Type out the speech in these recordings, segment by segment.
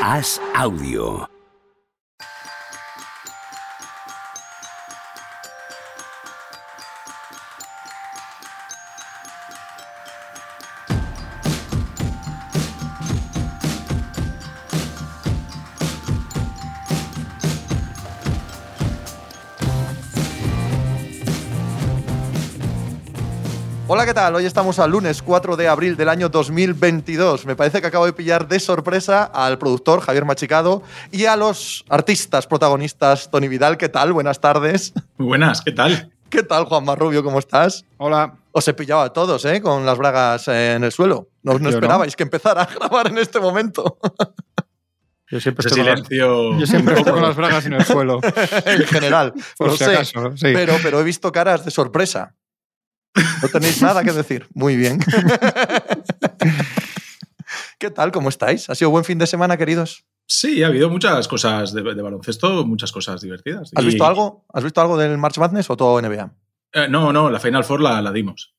Haz audio. ¿Qué tal? Hoy estamos al lunes 4 de abril del año 2022. Me parece que acabo de pillar de sorpresa al productor Javier Machicado y a los artistas protagonistas Tony Vidal. ¿Qué tal? Buenas tardes. Muy buenas, ¿qué tal? ¿Qué tal, Juan Marrubio? ¿Cómo estás? Hola. Os he pillado a todos, ¿eh? Con las bragas en el suelo. No, no no. esperabais que empezara a grabar en este momento. Yo siempre estoy, con las, silencio. yo siempre estoy con las bragas en el suelo. en general. Por lo si sé. acaso, sí. Pero, pero he visto caras de sorpresa. No tenéis nada que decir. Muy bien. ¿Qué tal? ¿Cómo estáis? ¿Ha sido buen fin de semana, queridos? Sí, ha habido muchas cosas de, de baloncesto, muchas cosas divertidas. ¿Has Y- visto algo? ¿Has visto algo del March Madness o todo NBA? Eh, no, no, la Final Four la, la dimos.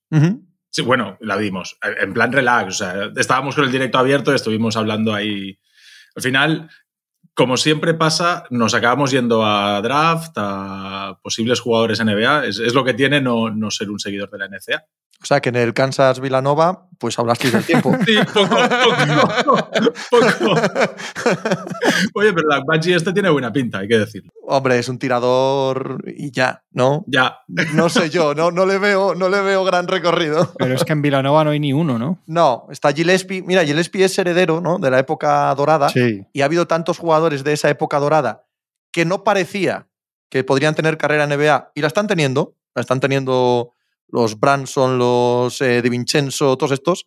Sí, bueno, la dimos. En plan relax. O sea, estábamos con el directo abierto, estuvimos hablando ahí. Al final, como siempre pasa, nos acabamos yendo a draft, a posibles jugadores NBA. Es, lo que tiene no, no ser un seguidor de la NCA. O sea, que en el Kansas Villanova, pues hablasteis del tiempo. Sí, poco, poco, poco. Oye, pero la Bungie este tiene buena pinta, hay que decirlo. Hombre, es un tirador y ya, ¿no? Ya, No sé yo, no, no, le veo, no le veo gran recorrido. Pero es que en Vilanova no hay ni uno, ¿no? No, está Gillespie. Mira, Gillespie es heredero ¿no? de la época dorada. Sí. y ha habido tantos jugadores de esa época dorada que no parecía que podrían tener carrera en NBA y la están teniendo, la están teniendo los Branson, los eh, De Vincenzo, todos estos,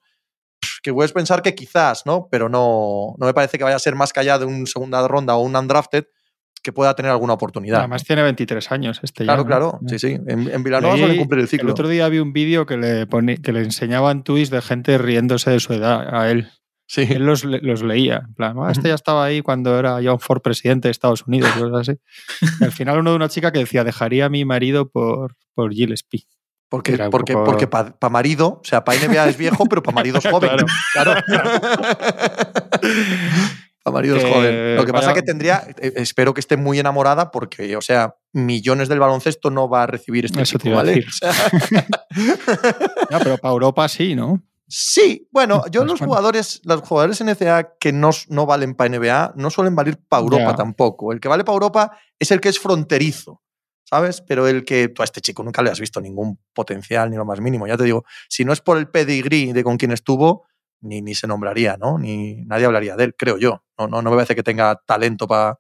que puedes pensar que quizás, ¿no? Pero no, no me parece que vaya a ser más que allá de una segunda ronda o un undrafted que pueda tener alguna oportunidad. Además tiene 23 años este claro, ya, ¿no? claro, sí, sí. En, en Villanova Leí- suele cumplir el ciclo. El otro día vi un vídeo que le, pone- que le enseñaban tweets de gente riéndose de su edad a él. Sí. Él los, los leía. En plan, "Ah, este ya estaba ahí cuando era John Ford presidente de Estados Unidos. cosas así. Y al final uno de una chica que decía, dejaría a mi marido por, por Gillespie. Porque, Era porque, poco- porque para marido, o sea, para NBA es viejo, pero para marido es joven. Claro. para marido es joven. Lo que pasa vaya- que tendría, eh, espero que esté muy enamorada porque, o sea, millones del baloncesto no va a recibir este Eso te chico, iba a ¿vale? decir. O sea, No, pero para Europa sí, ¿no? sí, bueno, yo Pues los jugadores, los jugadores NCA que no, no valen para NBA no suelen valer para Europa tampoco. El que vale para Europa es el que es fronterizo. ¿Sabes? Pero el que tú a este chico nunca le has visto ningún potencial ni lo más mínimo. Ya te digo, si no es por el pedigrí de con quien estuvo, ni, ni se nombraría, ¿no? Ni nadie hablaría de él, creo yo. No, no, no me parece que tenga talento para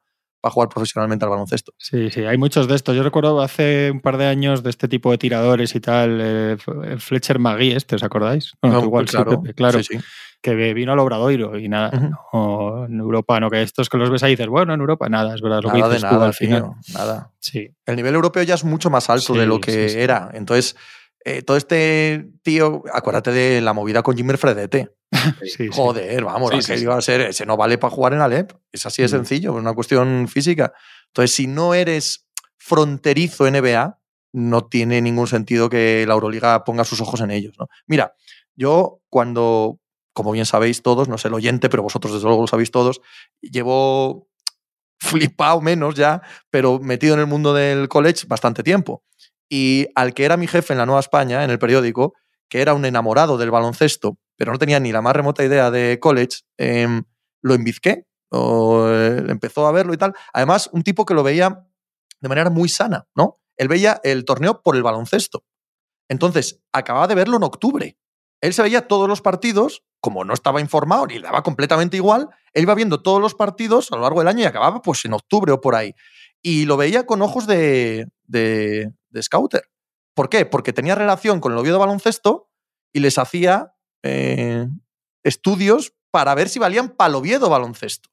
jugar profesionalmente al baloncesto. Sí, sí, hay muchos de estos. Yo recuerdo hace un par de años de este tipo de tiradores y tal, eh, Fletcher Magui, este, ¿os acordáis? Bueno, No, igual, sí, claro, Pepe, claro, sí, sí. Que vino al Obradoiro y nada, no, en Europa no, que estos que los ves ahí dices, bueno, en Europa nada, es verdad, lo que Nada de dices tú nada, al final. tío, nada. Sí, El nivel europeo ya es mucho más alto de lo que sí, sí. era. Entonces, eh, todo este tío, acuérdate de la movida con Jimmy Fredete. Joder, vamos, sí. iba a ser, ese no vale para jugar en Alep. Es así de sencillo, es una cuestión física. Entonces, si no eres fronterizo NBA, no tiene ningún sentido que la Euroliga ponga sus ojos en ellos. ¿no? Mira, yo cuando, como bien sabéis todos, no sé el oyente, pero vosotros desde luego lo sabéis todos, llevo flipado menos ya, pero metido en el mundo del college bastante tiempo. Y al que era mi jefe en la Nueva España, en el periódico, que era un enamorado del baloncesto, pero no tenía ni la más remota idea de college, em, lo embizqué, o, eh, empezó a verlo y tal. Además, un tipo que lo veía de manera muy sana, ¿no? Él veía el torneo por el baloncesto. Entonces, acababa de verlo en octubre. Él se veía todos los partidos, como no estaba informado ni le daba completamente igual, él iba viendo todos los partidos a lo largo del año y acababa pues en octubre o por ahí. Y lo veía con ojos de, de, de scouter. ¿Por qué? Porque tenía relación con el Oviedo baloncesto y les hacía eh, estudios para ver si valían para Oviedo baloncesto.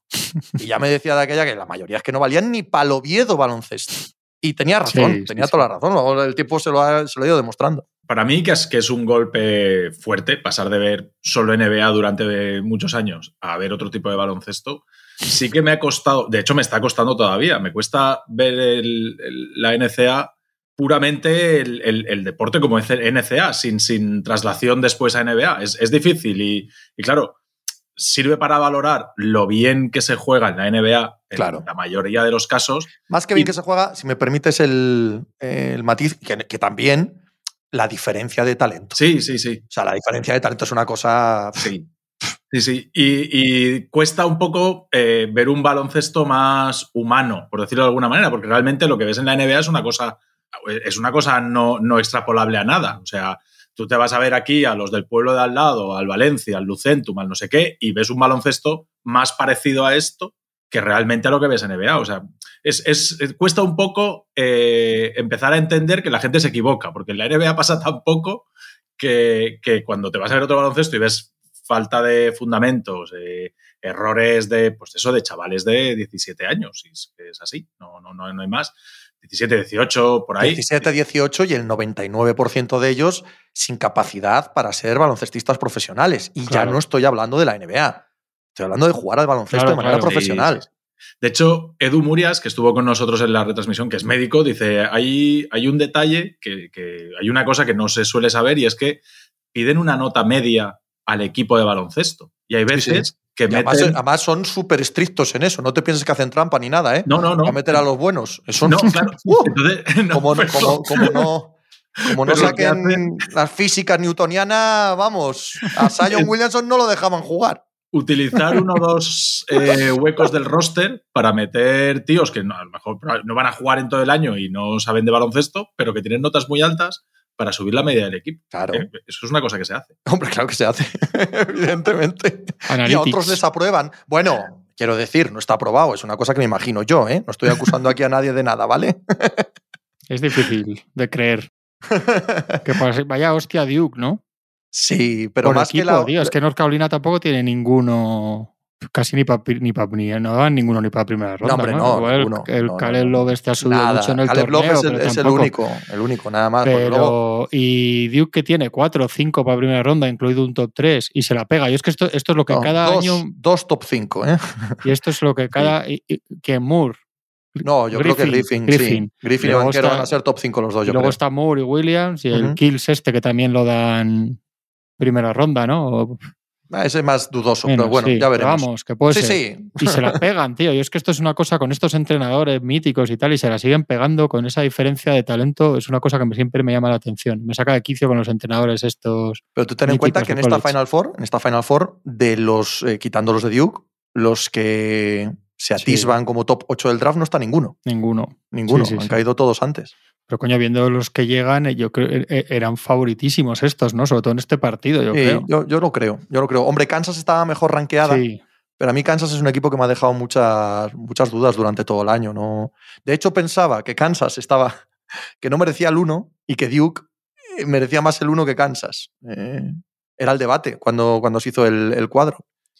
Y ya me decía de aquella que la mayoría es que no valían ni para Oviedo baloncesto. Y tenía razón, Sí, tenía sí, toda sí. la razón. Luego el tiempo se lo ha, se lo ha ido demostrando. Para mí, que es, que es un golpe fuerte pasar de ver solo NBA durante muchos años a ver otro tipo de baloncesto, sí que me ha costado, de hecho me está costando todavía, me cuesta ver el- el- la NCA puramente el, el- el deporte como es el NCA, sin, sin traslación después a NBA. Es, es difícil y, y claro, sirve para valorar lo bien que se juega en la NBA en Claro. la mayoría de los casos. Más que bien Y- que se juega, si me permites el, el matiz, que, que también la diferencia de talento. Sí, sí, sí. O sea, la diferencia de talento es una cosa. Sí. Sí, sí. Y, y cuesta un poco eh, ver un baloncesto más humano, por decirlo de alguna manera, porque realmente lo que ves en la NBA es una cosa, es una cosa no, no extrapolable a nada. O sea, tú te vas a ver aquí a los del pueblo de al lado, al Valencia, al Lucentum, al no sé qué, y ves un baloncesto más parecido a esto que realmente a lo que ves en NBA. O sea, es, es- es- cuesta un poco eh, empezar a entender que la gente se equivoca, porque en la NBA pasa tan poco que, que cuando te vas a ver otro baloncesto y ves falta de fundamentos, eh, errores de, pues eso, de chavales de 17 años, y es, es así, no, no, no, no hay más. 17, 18, por ahí. 17, 18 y el 99% de ellos sin capacidad para ser baloncestistas profesionales. Y ya no estoy hablando de la NBA. Estoy hablando de jugar al baloncesto Claro, de manera claro. profesional. Sí, sí, sí. De hecho, Edu Murias, que estuvo con nosotros en la retransmisión, que es médico, dice, hay, hay un detalle, que, que hay una cosa que no se suele saber y es que piden una nota media al equipo de baloncesto. Y hay veces sí. que además, meten... además son súper estrictos en eso. No te pienses que hacen trampa ni nada, ¿eh? No, no, no. A meter a los buenos. Eso No, claro. ¡Uh! Entonces, no, como, no, pero- como, como no, como no pero lo que saquen hacen- las físicas newtonianas, vamos, a Zion Williamson no lo dejaban jugar. Utilizar uno o dos eh, huecos del roster para meter tíos que no, a lo mejor no van a jugar en todo el año y no saben de baloncesto, pero que tienen notas muy altas para subir la media del equipo. Claro. Eh, Eso es una cosa que se hace. Hombre, claro que se hace, evidentemente. Y a otros les aprueban. Bueno, quiero decir, no está aprobado, es una cosa que me imagino yo, ¿eh? No estoy acusando aquí a nadie de nada, ¿vale? Es difícil de creer. Que pase- vaya hostia Duke, ¿no? Sí, pero Por más equipo, que la. tío. Es que North Carolina tampoco tiene ninguno. Casi ni para ni pa, ni, no dan ninguno ni para primera ronda. hombre, ¿no? no, Igual ninguno. el No, no, Caleb no. Love este ha subido Nada, mucho en el Caleb torneo. es el, pero es el único, el único, nada más. Pero, luego- y Duke que tiene cuatro o cinco para primera ronda, incluido un top 3, y se la pega. Y es que esto, esto es lo que no, cada dos, año, dos top 5, ¿eh? y esto es lo que cada, y- y- que Moore, No, yo creo que Griffin, Griffin, Griffin. sí. Griffin y Banquero está- van a ser top 5 los dos, yo luego creo. está Moore y Williams, y el Ujú. Kills este que también lo dan primera ronda, ¿no? O Ah, Ese es más dudoso, menos, pero bueno, sí, ya veremos. Vamos, que puede sí, ser. sí. Y se la pegan, tío. Y es que esto es una cosa con estos entrenadores míticos y tal, y se la siguen pegando con esa diferencia de talento. Es una cosa que siempre me llama la atención. Me saca de quicio con los entrenadores estos. Pero tú ten en cuenta que en esta. Final Four, en esta Final Four, de los, eh, quitando los de Duke, los que se atisban como top 8 del draft no está ninguno. Ninguno. Ninguno. Han caído todos antes. Pero coño, viendo los que llegan, eh, yo creo eh, eh, eran favoritísimos estos, ¿no? Sobre todo en este partido, yo Sí, creo. yo, yo lo creo, yo lo creo. Hombre, Kansas estaba mejor rankeada, Sí, pero a mí Kansas es un equipo que me ha dejado muchas, muchas dudas durante todo el año. ¿no? De hecho, pensaba que Kansas estaba, que no merecía el 1 y que Duke merecía más el 1 que Kansas. Eh, era el debate cuando, cuando se hizo el, el cuadro.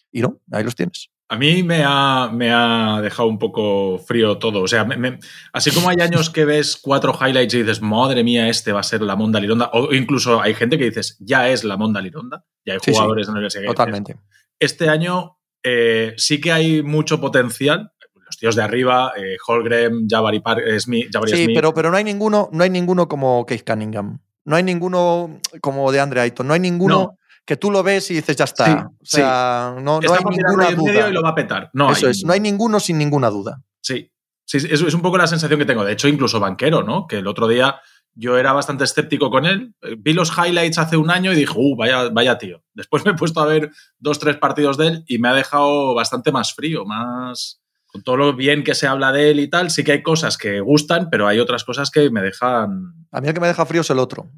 Y no, ahí los tienes. A mí me ha, me ha dejado un poco frío todo. O sea, me- me- así como hay años que ves cuatro highlights y dices, madre mía, este va a ser la Monda Lironda, o incluso hay gente que dices, ya es la Monda Lironda, ya hay Sí, sí, jugadores en que dices, Totalmente. este año eh, sí que hay mucho potencial. Los tíos de arriba, eh, Holgren, Jabari, Par- eh, Smith, Jabari Sí, Smith. pero, pero no hay ninguno, no hay ninguno como Case Cunningham. No hay ninguno como de Andre Ayton. No hay ninguno No. Que tú lo ves y dices, ya está. Sí, o sea, no, no Está hay ninguna duda. y lo va a petar. No Eso hay es, no hay ninguno sin ninguna duda. Sí, sí, sí, es, es un poco la sensación que tengo. De hecho, incluso Banquero, ¿no? Que el otro día yo era bastante escéptico con él. Eh, Vi los highlights hace un año y dije, uh, vaya, vaya tío. Después me he puesto a ver dos, tres partidos de él y me ha dejado bastante más frío, más... Con todo lo bien que se habla de él y tal, sí que hay cosas que gustan, pero hay otras cosas que me dejan... A mí el que me deja frío es el otro.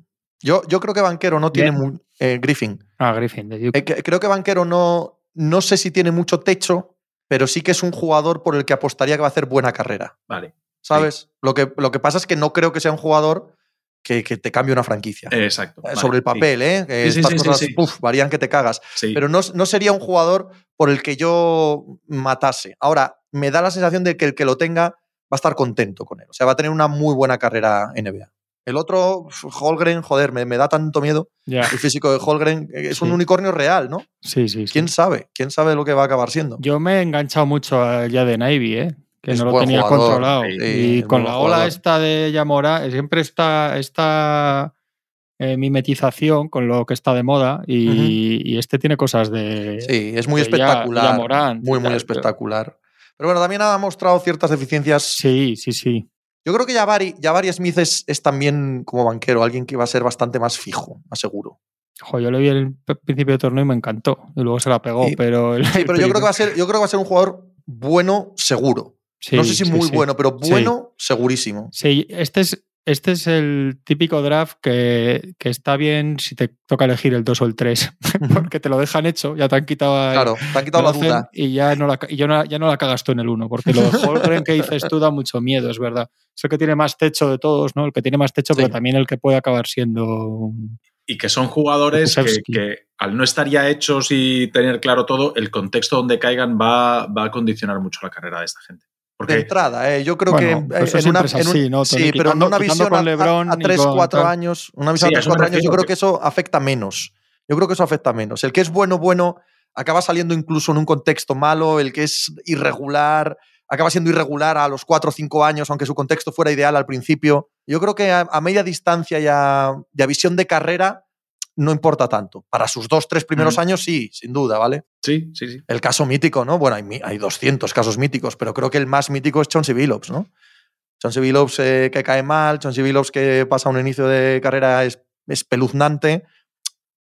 Yo, yo creo que Banquero no tiene eh, Griffin. Ah, Griffin, de Duke. Eh, que- creo que Banquero no, no sé si tiene mucho techo, pero sí que es un jugador por el que apostaría que va a hacer buena carrera. Vale, ¿Sabes? Lo, que, lo que pasa es que no creo que sea un jugador que, que te cambie una franquicia. eh, exacto. Eh, vale, Sobre el sí. papel, ¿eh? Que Sí, sí, estas cosas sí. puf, varían que te cagas. Sí. Pero no, no sería un jugador por el que yo matase. Ahora, me da la sensación de que el que lo tenga va a estar contento con él. O sea, va a tener una muy buena carrera en NBA. El otro, Holgren, joder, me, me da tanto miedo. El físico de Holgren eh, es un unicornio real, ¿no? sí, sí. sí. ¿Quién sabe? ¿Quién sabe lo que va a acabar siendo? Yo me he enganchado mucho a ya de Navy, ¿eh? que Es no lo tenía jugador, controlado. sí, y con la ola jugador. esta de Yamora, siempre está, está eh, mimetización con lo que está de moda y, y este tiene cosas de... Sí, es muy espectacular. ya muy, muy tal, espectacular. Pero bueno, también ha mostrado ciertas deficiencias. Sí, sí, sí. Yo creo que Jabari, Jabari Smith es, es también como banquero, alguien que va a ser bastante más fijo, más seguro. Jo, yo le vi el principio de torneo y me encantó. Y luego se la pegó, Sí. pero... el- Sí, pero yo creo que va a ser, yo creo que va a ser un jugador bueno, seguro. Sí, no sé si muy bueno, pero bueno, segurísimo. Sí, este es, este es el típico draft que, que está bien si te toca elegir el 2 o el 3, porque te lo dejan hecho, ya te han quitado ahí- Claro, te han te quitado lo la duda. y ya no, la, y ya, no, ya no la cagas tú en el 1, porque lo de Holgren que dices tú da mucho miedo, es verdad. Es el que tiene más techo de todos, ¿no? El que tiene más techo, pero también el que puede acabar siendo... Y que son jugadores que, que, al no estar ya hechos y tener claro todo, el contexto donde caigan va, va a condicionar mucho la carrera de esta gente. De entrada, eh, yo creo Bueno, que eso en una, en un- ¿no, sí, pero en una visión a- LeBron a, y 3, con 4 tal. años, una visión Sí, a a 3, eso me 4 años, yo creo que- que eso afecta menos. Yo creo que eso afecta menos. El que es bueno, bueno, acaba saliendo incluso en un contexto malo, el que es irregular, acaba siendo irregular a los 4 o 5 años, aunque su contexto fuera ideal al principio. Yo creo que a, a media distancia y a, y a visión de carrera no importa tanto. Para sus dos, tres primeros Mm. años, sí, sin duda, ¿vale? sí, sí, sí. El caso mítico, ¿no? Bueno, hay, hay 200 casos míticos, pero creo que el más mítico es Chauncey Billups, ¿no? Chauncey Billups eh, que cae mal, Chauncey Billups que pasa un inicio de carrera es- espeluznante,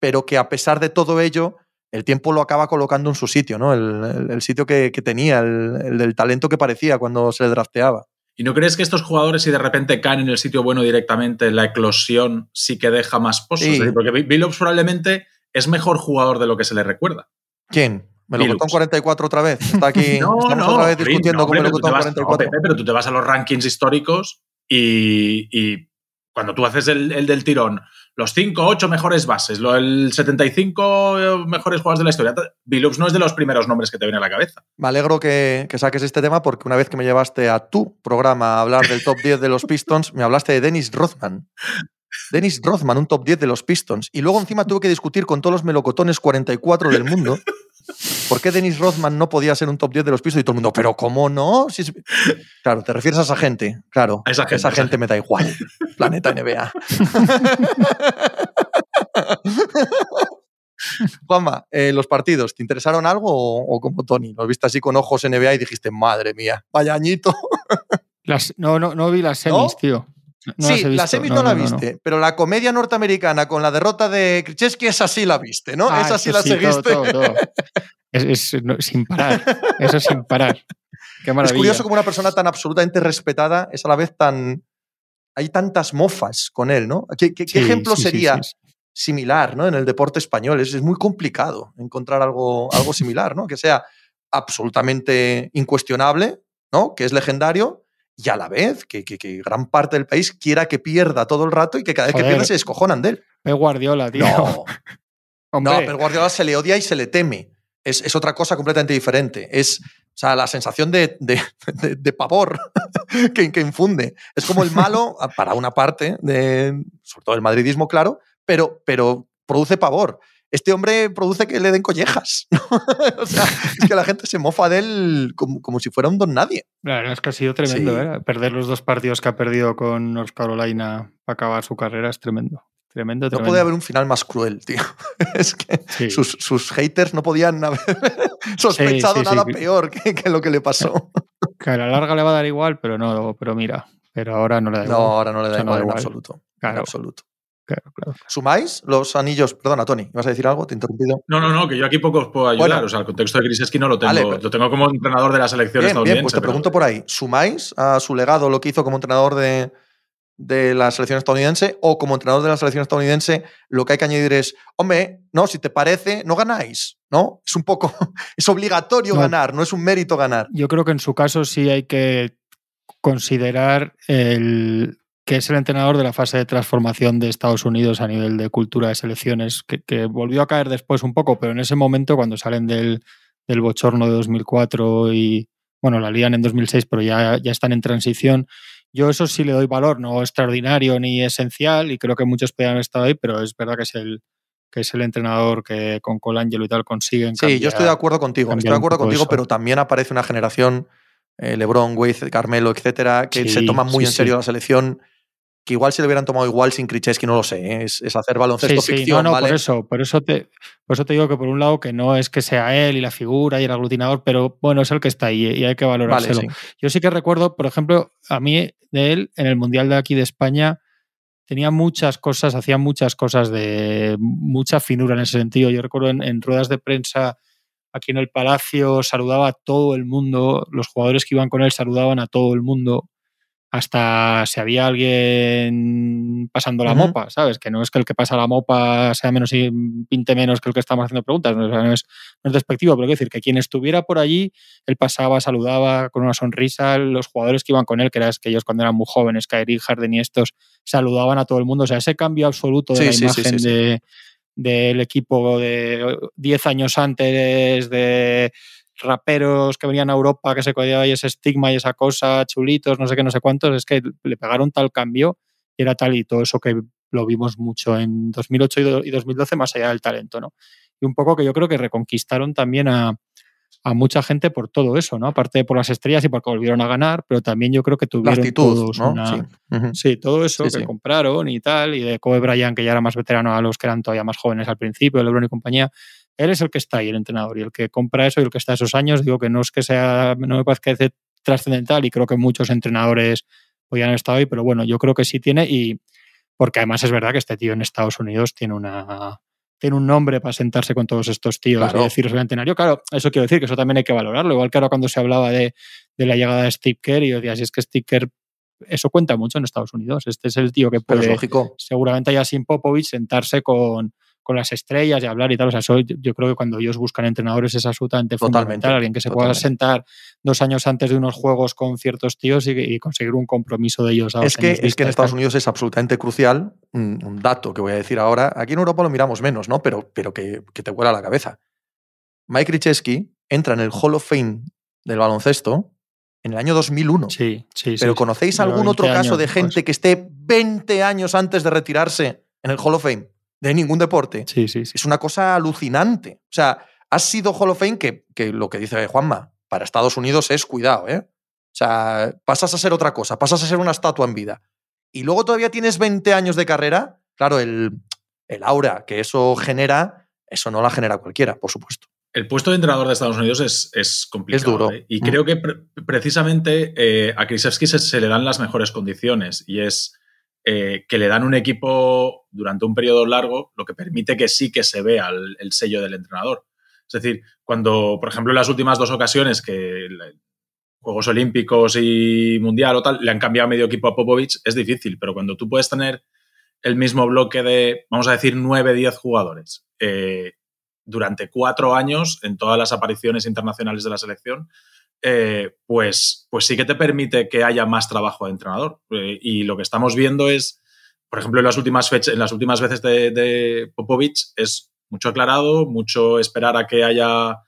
pero que a pesar de todo ello, el tiempo lo acaba colocando en su sitio, ¿no? El, el- el sitio que, que tenía, el, el del talento que parecía cuando se le drafteaba. ¿Y no crees que estos jugadores, si de repente caen en el sitio bueno directamente, la eclosión sí que deja más pozos? Sí. Es decir, porque Billups probablemente es mejor jugador de lo que se le recuerda. ¿Quién? ¿Melocotón Billups. 44 otra vez? Está aquí, No, estamos no, otra vez discutiendo no, con hombre, pero tú te Melocotón vas- no, 44. Pepe, pero tú te vas a los rankings históricos y, y cuando tú haces el, el del tirón, los 5, 8 mejores bases, lo, el 75 mejores jugadores de la historia, Billups no es de los primeros nombres que te viene a la cabeza. Me alegro que, que saques este tema porque una vez que me llevaste a tu programa a hablar del top 10 de los Pistons, me hablaste de Dennis Rothman. Dennis Rothman, un top 10 de los Pistons. Y luego encima tuve que discutir con todos los melocotones 44 del mundo por qué Dennis Rothman no podía ser un top 10 de los Pistons. Y todo el mundo, ¿pero cómo no? Si es- Claro, te refieres a esa gente. Claro, A esa gente, esa esa gente me da igual. Planeta NBA. Juanma, eh, los partidos, ¿te interesaron algo o, o como Tony? ¿Los viste así con ojos NBA y dijiste, madre mía, vaya añito? Las, no, no, no vi las semis, ¿No? tío. No sí, la semis no, la viste, pero la comedia norteamericana con la derrota de Krzyzewski, esa sí la viste, ¿no? Ah, esa sí la todo, seguiste. todo, todo. Es, es- sin parar. Eso sin parar. Qué Es maravilla. curioso como una persona tan absolutamente respetada es a la vez tan... Hay tantas mofas con él, ¿no? ¿Qué, qué- qué Sí, ejemplo sí, sería similar ¿no? en el deporte español? Es, es muy complicado encontrar algo, algo similar, ¿no? Que sea absolutamente incuestionable, ¿no? Que es legendario y a la vez que, que- que gran parte del país quiera que pierda todo el rato y que cada vez que Joder. pierda se descojonan de él. Pep Guardiola, tío. No, Hombre, No, pero Guardiola se le odia y se le teme. Es, es otra cosa completamente diferente. Es o sea, la sensación de, de- de- de pavor que, que infunde. Es como el malo, para una parte, de, sobre todo el madridismo, claro, pero, pero produce pavor. Este hombre produce que le den collejas. ¿no? o sea, es que la gente se mofa de él como, como si fuera un don nadie. La verdad es que ha sido tremendo, Sí. ¿eh? Perder los dos partidos que ha perdido con North Carolina para acabar su carrera es tremendo. Tremendo, No podía haber un final más cruel, tío. Es que Sí. sus, sus haters no podían haber sospechado sí, nada peor que, que lo que le pasó. Que a la larga le va a dar igual, pero no, pero mira. Pero ahora no le da No, igual. ahora no le O da no igual en absoluto. En absoluto. Claro, claro. ¿Sumáis los anillos? Perdona, Tony, ¿vas a decir algo? Te he interrumpido. No, no, no, que yo aquí poco os puedo ayudar. Bueno. o sea, el contexto de Griseski no lo tengo. Vale, pero- Lo tengo como entrenador de la selección Bien, estadounidense. bien, pues te pero- pregunto por ahí. ¿Sumáis a su legado lo que hizo como entrenador de, de la selección estadounidense o como entrenador de la selección estadounidense lo que hay que añadir es, hombre, no, si te parece, no ganáis, ¿no? Es un poco, es obligatorio No. ganar, no es un mérito ganar. Yo creo que en su caso sí hay que considerar el que es el entrenador de la fase de transformación de Estados Unidos a nivel de cultura de selecciones, que, que volvió a caer después un poco, pero en ese momento cuando salen del, del bochorno de 2004 y, bueno, la lían en 2006, pero ya, ya están en transición, yo eso sí le doy valor, no extraordinario ni esencial, y creo que muchos podrían haber estado ahí, pero es verdad que es el que es el entrenador que con Colangelo y tal consiguen. Sí, yo estoy de acuerdo contigo, estoy de acuerdo contigo, eso. pero también aparece una generación, eh, LeBron, Wade, Carmelo, etcétera, que Sí, se toman muy sí, en serio sí. la selección, que igual si lo hubieran tomado igual sin Krzyzewski, no lo sé, ¿eh? es, es, hacer baloncesto sí, sí, ficción, no, no, ¿vale? por eso, por eso te, por eso te digo que por un lado que no es que sea él y la figura y el aglutinador, pero bueno, es el que está ahí y hay que valorárselo. Vale, sí. Yo sí que recuerdo, por ejemplo, a mí de él en el Mundial de aquí de España tenía muchas cosas, hacía muchas cosas de mucha finura en ese sentido. Yo recuerdo en, en ruedas de prensa aquí en el Palacio saludaba a todo el mundo, los jugadores que iban con él saludaban a todo el mundo hasta si había alguien pasando la mopa, ¿sabes? Que no es que el que pasa la mopa sea menos y pinte menos que el que estamos haciendo preguntas, no, no es, no es despectivo, pero quiero decir que quien estuviera por allí, él pasaba, saludaba con una sonrisa, los jugadores que iban con él, que eran que ellos cuando eran muy jóvenes, Kyrie, Harden y estos, saludaban a todo el mundo, o sea, ese cambio absoluto de Sí, la sí, imagen sí. de del equipo de 10 años antes de raperos que venían a Europa, que se codiaba ahí ese estigma y esa cosa, chulitos, no sé qué, no sé cuántos, es que le pegaron tal cambio y era tal y todo eso que lo vimos mucho en 2008 y do- y 2012 más allá del talento, ¿no? Y un poco que yo creo que reconquistaron también a, a mucha gente por todo eso, ¿no? Aparte de por las estrellas y porque volvieron a ganar, pero también yo creo que La tuvieron actitud, todos ¿no? una... Sí. Todo eso Sí, que sí. compraron y tal, y de Kobe Bryant, que ya era más veterano a los que eran todavía más jóvenes al principio, LeBron y compañía. Él es el que está ahí, el entrenador, y el que compra eso y el que está esos años. Digo que no es que sea, no me parece que sea trascendental, y creo que muchos entrenadores podían haber estado ahí, pero bueno, yo creo que sí tiene, y porque además es verdad que este tío en Estados Unidos tiene una tiene un nombre para sentarse con todos estos tíos Claro. y decir soy centenario. Claro, eso quiero decir que eso también hay que valorarlo. Igual que ahora cuando se hablaba de, de la llegada de Steve Kerr y yo decía, si es que Steve Kerr, eso cuenta mucho en Estados Unidos. Este es el tío que puede, lógico. seguramente ya sin Popovich, sentarse con, con las estrellas y hablar y tal. O sea, yo, yo creo que cuando ellos buscan entrenadores es absolutamente Totalmente, fundamental. Alguien que se pueda sentar dos años antes de unos juegos con ciertos tíos y, y conseguir un compromiso de ellos. a Es que, es que en Estados. Unidos es absolutamente crucial un, un dato que voy a decir ahora. Aquí en Europa lo miramos menos, ¿no? Pero, pero que, que te vuela la cabeza. Mike Krzyzewski entra en el Hall of Fame del baloncesto en el año 2001. Sí, sí, Pero sí. ¿conocéis algún 20 otro caso de gente que esté 20 años antes de retirarse en el Hall of Fame de ningún deporte? Sí, sí, sí. Es una cosa alucinante. O sea, has sido Hall of Fame que, que lo que dice Juanma, para Estados Unidos es cuidado, ¿eh? O sea, pasas a ser otra cosa, pasas a ser una estatua en vida. Y luego todavía tienes 20 años de carrera. Claro, el, el aura que eso genera, eso no la genera cualquiera, por supuesto. El puesto de entrenador de Estados Unidos es, es complicado. Es duro. ¿eh? Y Mm. creo que pre- precisamente eh, a Krzyzewski se, se le dan las mejores condiciones y es eh, que le dan un equipo durante un periodo largo, lo que permite que sí que se vea el, el sello del entrenador. Es decir, cuando, por ejemplo, en las últimas dos ocasiones que Juegos Olímpicos y Mundial o tal, le han cambiado medio equipo a Popovich, es difícil, pero cuando tú puedes tener el mismo bloque de, vamos a decir, 9, 10 jugadores eh, durante cuatro años en todas las apariciones internacionales de la selección, eh, pues, pues sí que te permite que haya más trabajo de entrenador. Eh, y lo que estamos viendo es, por ejemplo, en las últimas, fechas, en las últimas veces de, Popovich, es mucho aclarado, mucho esperar a que haya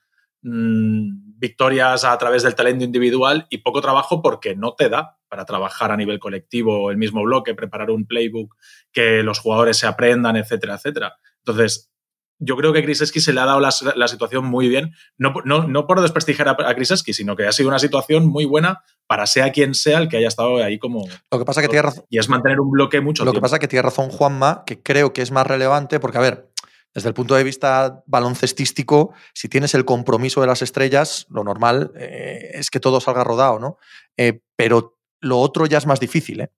mm, victorias a través del talento individual y poco trabajo porque no te da para trabajar a nivel colectivo el mismo bloque, preparar un playbook que los jugadores se aprendan, etcétera, etcétera. Entonces, yo creo que Krzyzewski se le ha dado la, la situación muy bien, no, no, no, por desprestigiar a, a sino que ha sido una situación muy buena para sea quien sea el que haya estado ahí como... Lo que pasa que tiene razón. Y es mantener un bloque mucho Lo tiempo. que pasa que tiene razón Juanma, que creo que es más relevante, porque, a ver, desde el punto de vista baloncestístico, si tienes el compromiso de las estrellas, lo normal eh, es que todo salga rodado, ¿no? Eh, pero lo otro ya es más difícil, ¿eh?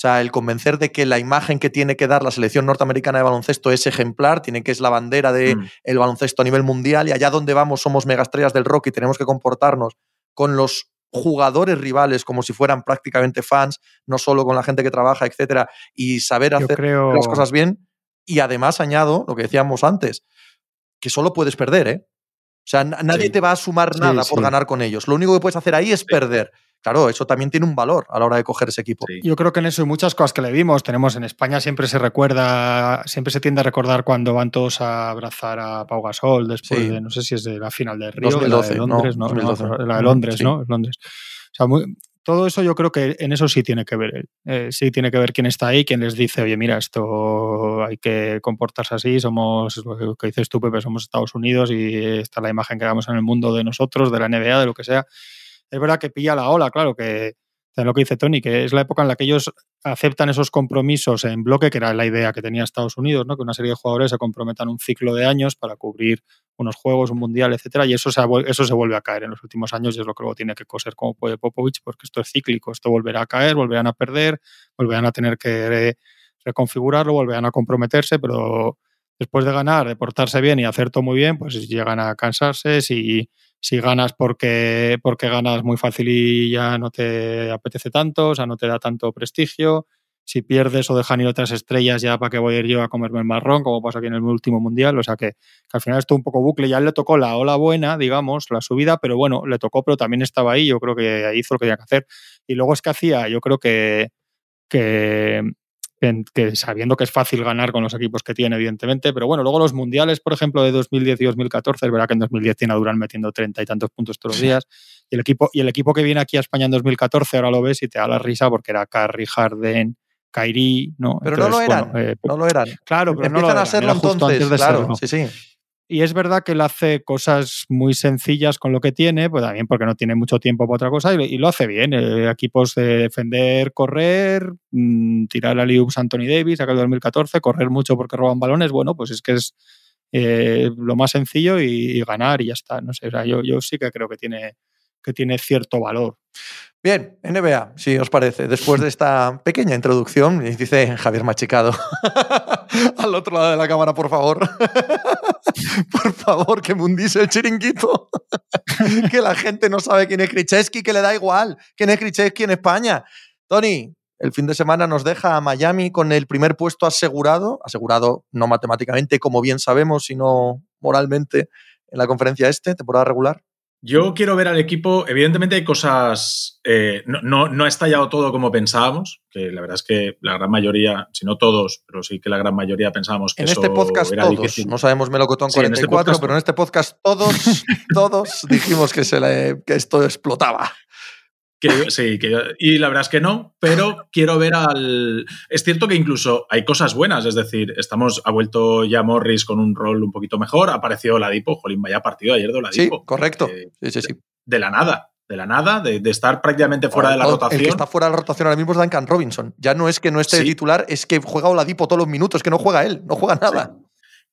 O sea, el convencer de que la imagen que tiene que dar la selección norteamericana de baloncesto es ejemplar, tiene que es la bandera del Mm. el baloncesto a nivel mundial y allá donde vamos somos megaestrellas del rock y tenemos que comportarnos con los jugadores rivales como si fueran prácticamente fans, no solo con la gente que trabaja, etcétera, y saber hacer creo... las cosas bien. Y además añado lo que decíamos antes, que solo puedes perder, ¿eh? O sea, na- nadie Sí. te va a sumar Sí, nada por sí. ganar con ellos. Lo único que puedes hacer ahí es perder. Claro, eso también tiene un valor a la hora de coger ese equipo. Sí. Yo creo que en eso hay muchas cosas que le vimos. Tenemos en España siempre se recuerda, siempre se tiende a recordar cuando van todos a abrazar a Pau Gasol después Sí. de, no sé si es de la final de Río, 2012, la de. Londres, ¿no? 2012. No, la de Londres, Sí. ¿no? Londres. O sea, muy- todo eso yo creo que en eso sí tiene que ver él. Eh, sí tiene que ver quién está ahí, quién les dice, oye, mira, esto hay que comportarse así, somos, lo que dices tú, Pepe, somos Estados Unidos y esta es la imagen que damos en el mundo de nosotros, de la NBA, de lo que sea. Es verdad que pilla la ola, claro, que, lo que dice Tony, que es la época en la que ellos aceptan esos compromisos en bloque, que era la idea que tenía Estados Unidos, ¿no? que una serie de jugadores se comprometan un ciclo de años para cubrir unos juegos, un mundial, etcétera, y eso se, eso se vuelve a caer en los últimos años y es lo que luego tiene que coser como puede Popovich, porque esto es cíclico, esto volverá a caer, volverán a perder, volverán a tener que reconfigurarlo, volverán a comprometerse, pero después de ganar, de portarse bien y hacer todo muy bien, pues llegan a cansarse, si si ganas porque, porque ganas muy fácil y ya no te apetece tanto, o sea, no te da tanto prestigio. Si pierdes o dejan ir otras estrellas, ya para qué voy a ir yo a comerme el marrón, como pasa aquí en el último mundial. O sea que, al final esto un poco bucle. Ya le tocó la ola buena, digamos, la subida, pero bueno, le tocó, pero también estaba ahí. Yo creo que hizo lo que tenía que hacer. Y luego es que hacía, yo creo que, que que sabiendo que es fácil ganar con los equipos que tiene, evidentemente, pero bueno, luego los mundiales, por ejemplo, de 2010 y 2014, es verdad que en 2010 tiene a Durán metiendo treinta y tantos puntos todos los días, y el, equipo, y el equipo que viene aquí a España en 2014, ahora lo ves y te da la risa porque era Carry, Harden, Kairi, ¿no? Pero no lo eran, eh, no lo eran. Claro, pero Empiezan no a serlo entonces, claro, sí, sí. Y es verdad que él hace cosas muy sencillas con lo que tiene, pues también porque no tiene mucho tiempo para otra cosa, y, lo hace bien. Eh, equipos de defender, correr, mm, tirar a Liups Anthony Davis, aquel 2014, correr mucho porque roban balones, bueno, pues es que es eh, lo más sencillo y, ganar y ya está. No sé, o sea, yo, yo sí que creo que tiene, que tiene cierto valor. Bien, NBA, si os parece, después de esta pequeña introducción, dice Javier Machicado, al otro lado de la cámara, por favor, por favor, que mundise el chiringuito, que la gente no sabe quién es Kricheski, que le da igual quién es Kricheski en España. Tony, el fin de semana nos deja a Miami con el primer puesto asegurado, asegurado no matemáticamente, como bien sabemos, sino moralmente, en la conferencia este, temporada regular. Yo quiero ver al equipo, evidentemente hay cosas, eh, no, no, ha estallado todo como pensábamos, que la verdad es que la gran mayoría, si no todos, pero sí que la gran mayoría pensábamos que en este podcast todos, no sabemos Melocotón 44, este pero en este podcast todos, todos dijimos que, se le, que esto explotaba sí, y la verdad es que no, pero quiero ver al... Es cierto que incluso hay cosas buenas, es decir, estamos, ha vuelto ya Morris con un rol un poquito mejor, ha aparecido Ladipo, jolín, vaya partido ayer de Oladipo. Sí, correcto. sí, sí, sí. De, la nada, de la nada, de, estar prácticamente fuera de la rotación. El que está fuera de la rotación ahora mismo es Duncan Robinson. Ya no es que no esté titular, es que juega Oladipo todos los minutos, que no juega él, no juega nada.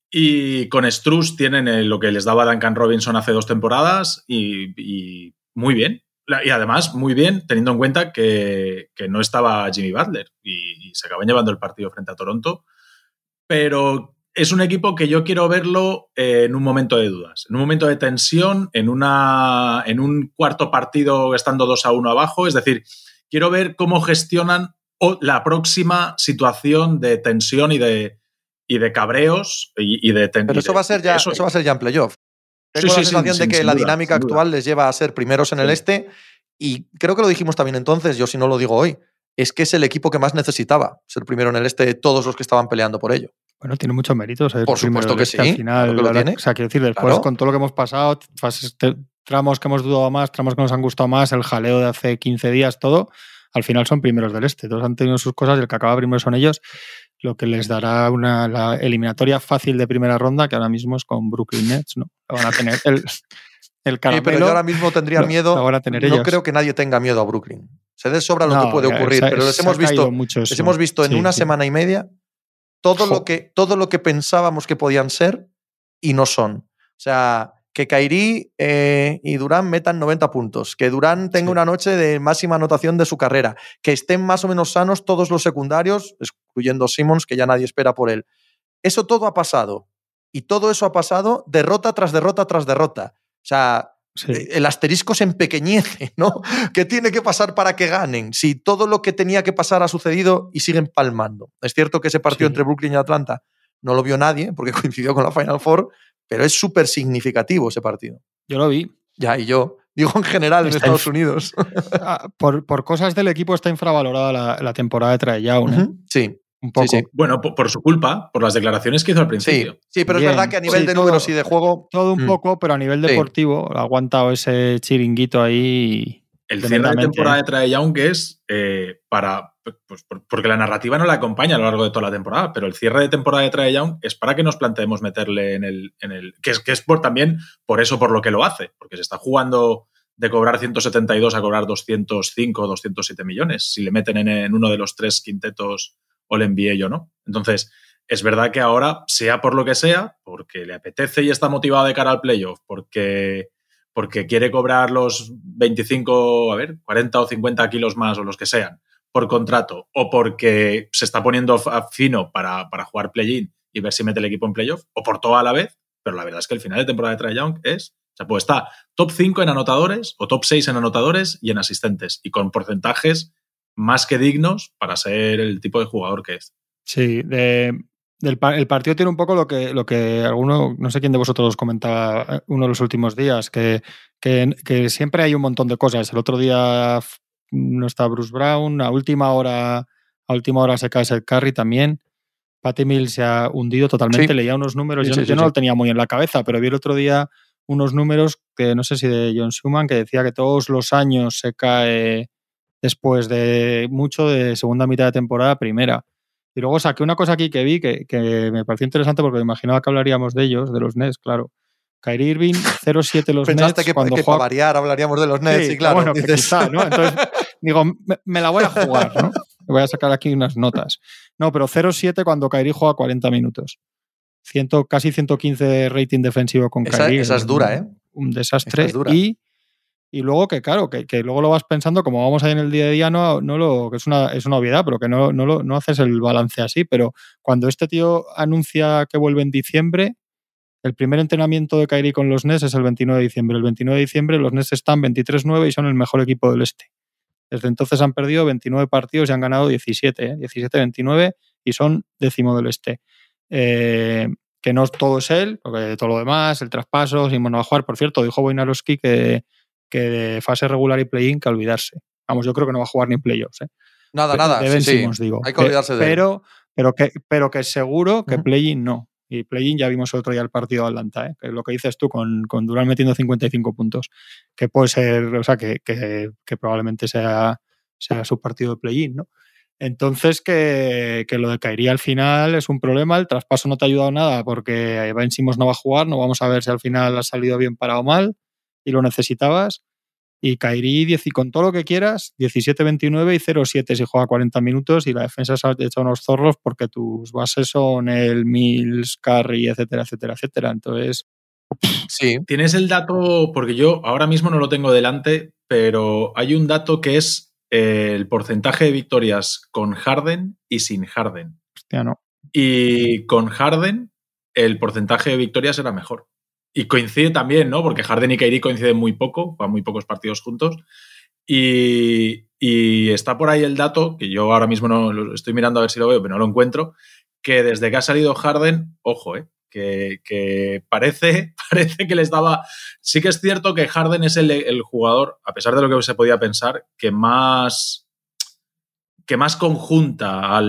Y con Struz tienen lo que les daba Duncan Robinson hace dos temporadas y muy bien. Y además, muy bien, teniendo en cuenta que, no estaba Jimmy Butler y, se acaban llevando el partido frente a Toronto. Pero es un equipo que yo quiero verlo en un momento de dudas, en un momento de tensión, en, una, en un cuarto partido estando 2 a 1 abajo. Es decir, quiero ver cómo gestionan la próxima situación de tensión y de, y de cabreos y, de tensión. Pero eso va a ser ya, eso, va a ser ya en playoff. Tengo la sensación de que la dinámica actual les lleva a ser primeros en el este y creo que lo dijimos también entonces, yo si no lo digo hoy, es que es el equipo que más necesitaba ser primero en el este de todos los que estaban peleando por ello. Bueno, tiene mucho mérito. por supuesto que este sí. Al final, o sea, quiero decir, después con todo lo que hemos pasado, tramos que hemos dudado más, tramos que nos han gustado más, el jaleo de hace 15 días, todo, al final son primeros del este. Todos han tenido sus cosas y el que acaba primero son ellos lo que les dará una la eliminatoria fácil de primera ronda, que ahora mismo es con Brooklyn Nets, ¿no? van a tener el, el caramelo, pero yo ahora mismo tendría miedo. no creo que nadie tenga miedo a Brooklyn. Se des sobra lo que puede ocurrir, pero les hemos visto, les hemos visto en una semana y media todo lo, que, todo lo que pensábamos que podían ser y no son. O sea, que Kairi eh, y Durán metan 90 puntos, que Durán tenga una noche de máxima anotación de su carrera, que estén más o menos sanos todos los secundarios, excluyendo Simmons, que ya nadie espera por él. Eso todo ha pasado. Y todo eso ha pasado derrota tras derrota tras derrota. O sea, eh, el asterisco se empequeñece, ¿no? ¿Qué tiene que pasar para que ganen? Si todo lo que tenía que pasar ha sucedido y siguen palmando. Es cierto que ese partido entre Brooklyn y Atlanta no lo vio nadie porque coincidió con la Final Four, pero es súper significativo ese partido. Yo lo vi. Ya, y yo. Digo en general en Estados Unidos. Ah, por, cosas del equipo está infravalorada la, temporada de Trae ¿eh? Sí. Un poco. Bueno, por, su culpa, por las declaraciones que hizo al principio. Sí, pero es verdad que a nivel de números y de juego. Todo un mm. poco, pero a nivel deportivo ha aguantado ese chiringuito ahí. El cierre de temporada de Trae Young es eh, para pues porque la narrativa no la acompaña a lo largo de toda la temporada, pero el cierre de temporada de Trae Young es para que nos planteemos meterle en el. En el que es, que es por, también por eso por lo que lo hace, porque se está jugando de cobrar 172 a cobrar 205 o 207 millones, si le meten en, uno de los tres quintetos o le envíe yo no. Entonces, es verdad que ahora, sea por lo que sea, porque le apetece y está motivado de cara al playoff, porque, porque quiere cobrar los 25, a ver, 40 o 50 kilos más o los que sean por contrato, o porque se está poniendo fino para, para jugar play-in y ver si mete el equipo en playoff, o por todo a la vez, pero la verdad es que el final de temporada de Trae es o sea, pues está top 5 en anotadores o top 6 en anotadores y en asistentes y con porcentajes más que dignos para ser el tipo de jugador que es. Sí, el partido tiene un poco lo que, lo que alguno, no sé quién de vosotros comentaba eh, uno de los últimos días, que, que, siempre hay un montón de cosas. El otro día no está Bruce Brown, a última hora, a última hora se cae el carry también. Patty Mill se ha hundido totalmente, leía unos números, yo, yo no lo tenía muy en la cabeza, pero vi el otro día unos números que no sé si de John Schumann, que decía que todos los años se cae después de mucho de segunda mitad de temporada primera. Y luego saqué una cosa aquí que vi que, me pareció interesante porque me imaginaba que hablaríamos de ellos, de los Nets, claro. Kyrie Irving, 0-7 los Pensaste que, cuando que para variar hablaríamos de los Nets, y claro. Bueno, quizá, ¿no? Entonces, digo, me, la voy a jugar, ¿no? Voy a sacar aquí unas notas. No, pero 0-7 cuando Kyrie juega 40 minutos casi 115 rating defensivo con esa, Esa es dura, ¿eh? Un desastre. Y, y luego que, claro, que, luego lo vas pensando, como vamos ahí en el día a día, no, no lo, que es una, es una obviedad, pero que no, no, lo, no haces el balance así. Pero cuando este tío anuncia que vuelve en diciembre, el primer entrenamiento de Kairi con los Nets es el 29 de diciembre. El 29 de diciembre los Nets están 23-9 y son el mejor equipo del este. Desde entonces han perdido 29 partidos y han ganado 17, 17-29 ¿eh? y son décimo del este. Eh, que no todo es él, porque todo lo demás, el traspaso, si no a jugar. Por cierto, dijo Wojnarowski que, que de fase regular y play-in que olvidarse. Vamos, yo creo que no va a jugar ni playoffs. ¿eh? Nada, nada. digo. Hay que olvidarse de pero, Pero que, pero que seguro que play-in no. Y play-in ya vimos el otro día el partido de Atlanta, ¿eh? que lo que dices tú con, con Durán metiendo 55 puntos, que puede ser, o sea, que, que, que probablemente sea, sea su partido de play-in, ¿no? Entonces, que, lo de caería al final es un problema. El traspaso no te ha ayudado nada porque Ben Simmons no va a jugar. No vamos a ver si al final ha salido bien para o mal y lo necesitabas. Y Kairi, con todo lo que quieras, 17-29 y 0-7 si juega 40 minutos y la defensa se ha hecho unos zorros porque tus bases son el Mills, Curry, etcétera, etcétera, etcétera. Entonces. Sí. Tienes el dato, porque yo ahora mismo no lo tengo delante, pero hay un dato que es el porcentaje de victorias con Harden y sin Harden. Hostia, no. Y con Harden, el porcentaje de victorias era mejor. Y coincide también, ¿no? Porque Harden y Kyrie coinciden muy poco, van muy pocos partidos juntos. Y, está por ahí el dato, que yo ahora mismo no lo estoy mirando a ver si lo veo, pero no lo encuentro, que desde que ha salido Harden, ojo, ¿eh? que, parece, parece que les daba... Sí que es cierto que Harden es el, jugador, a pesar de lo que se podía pensar, que más que más conjunta,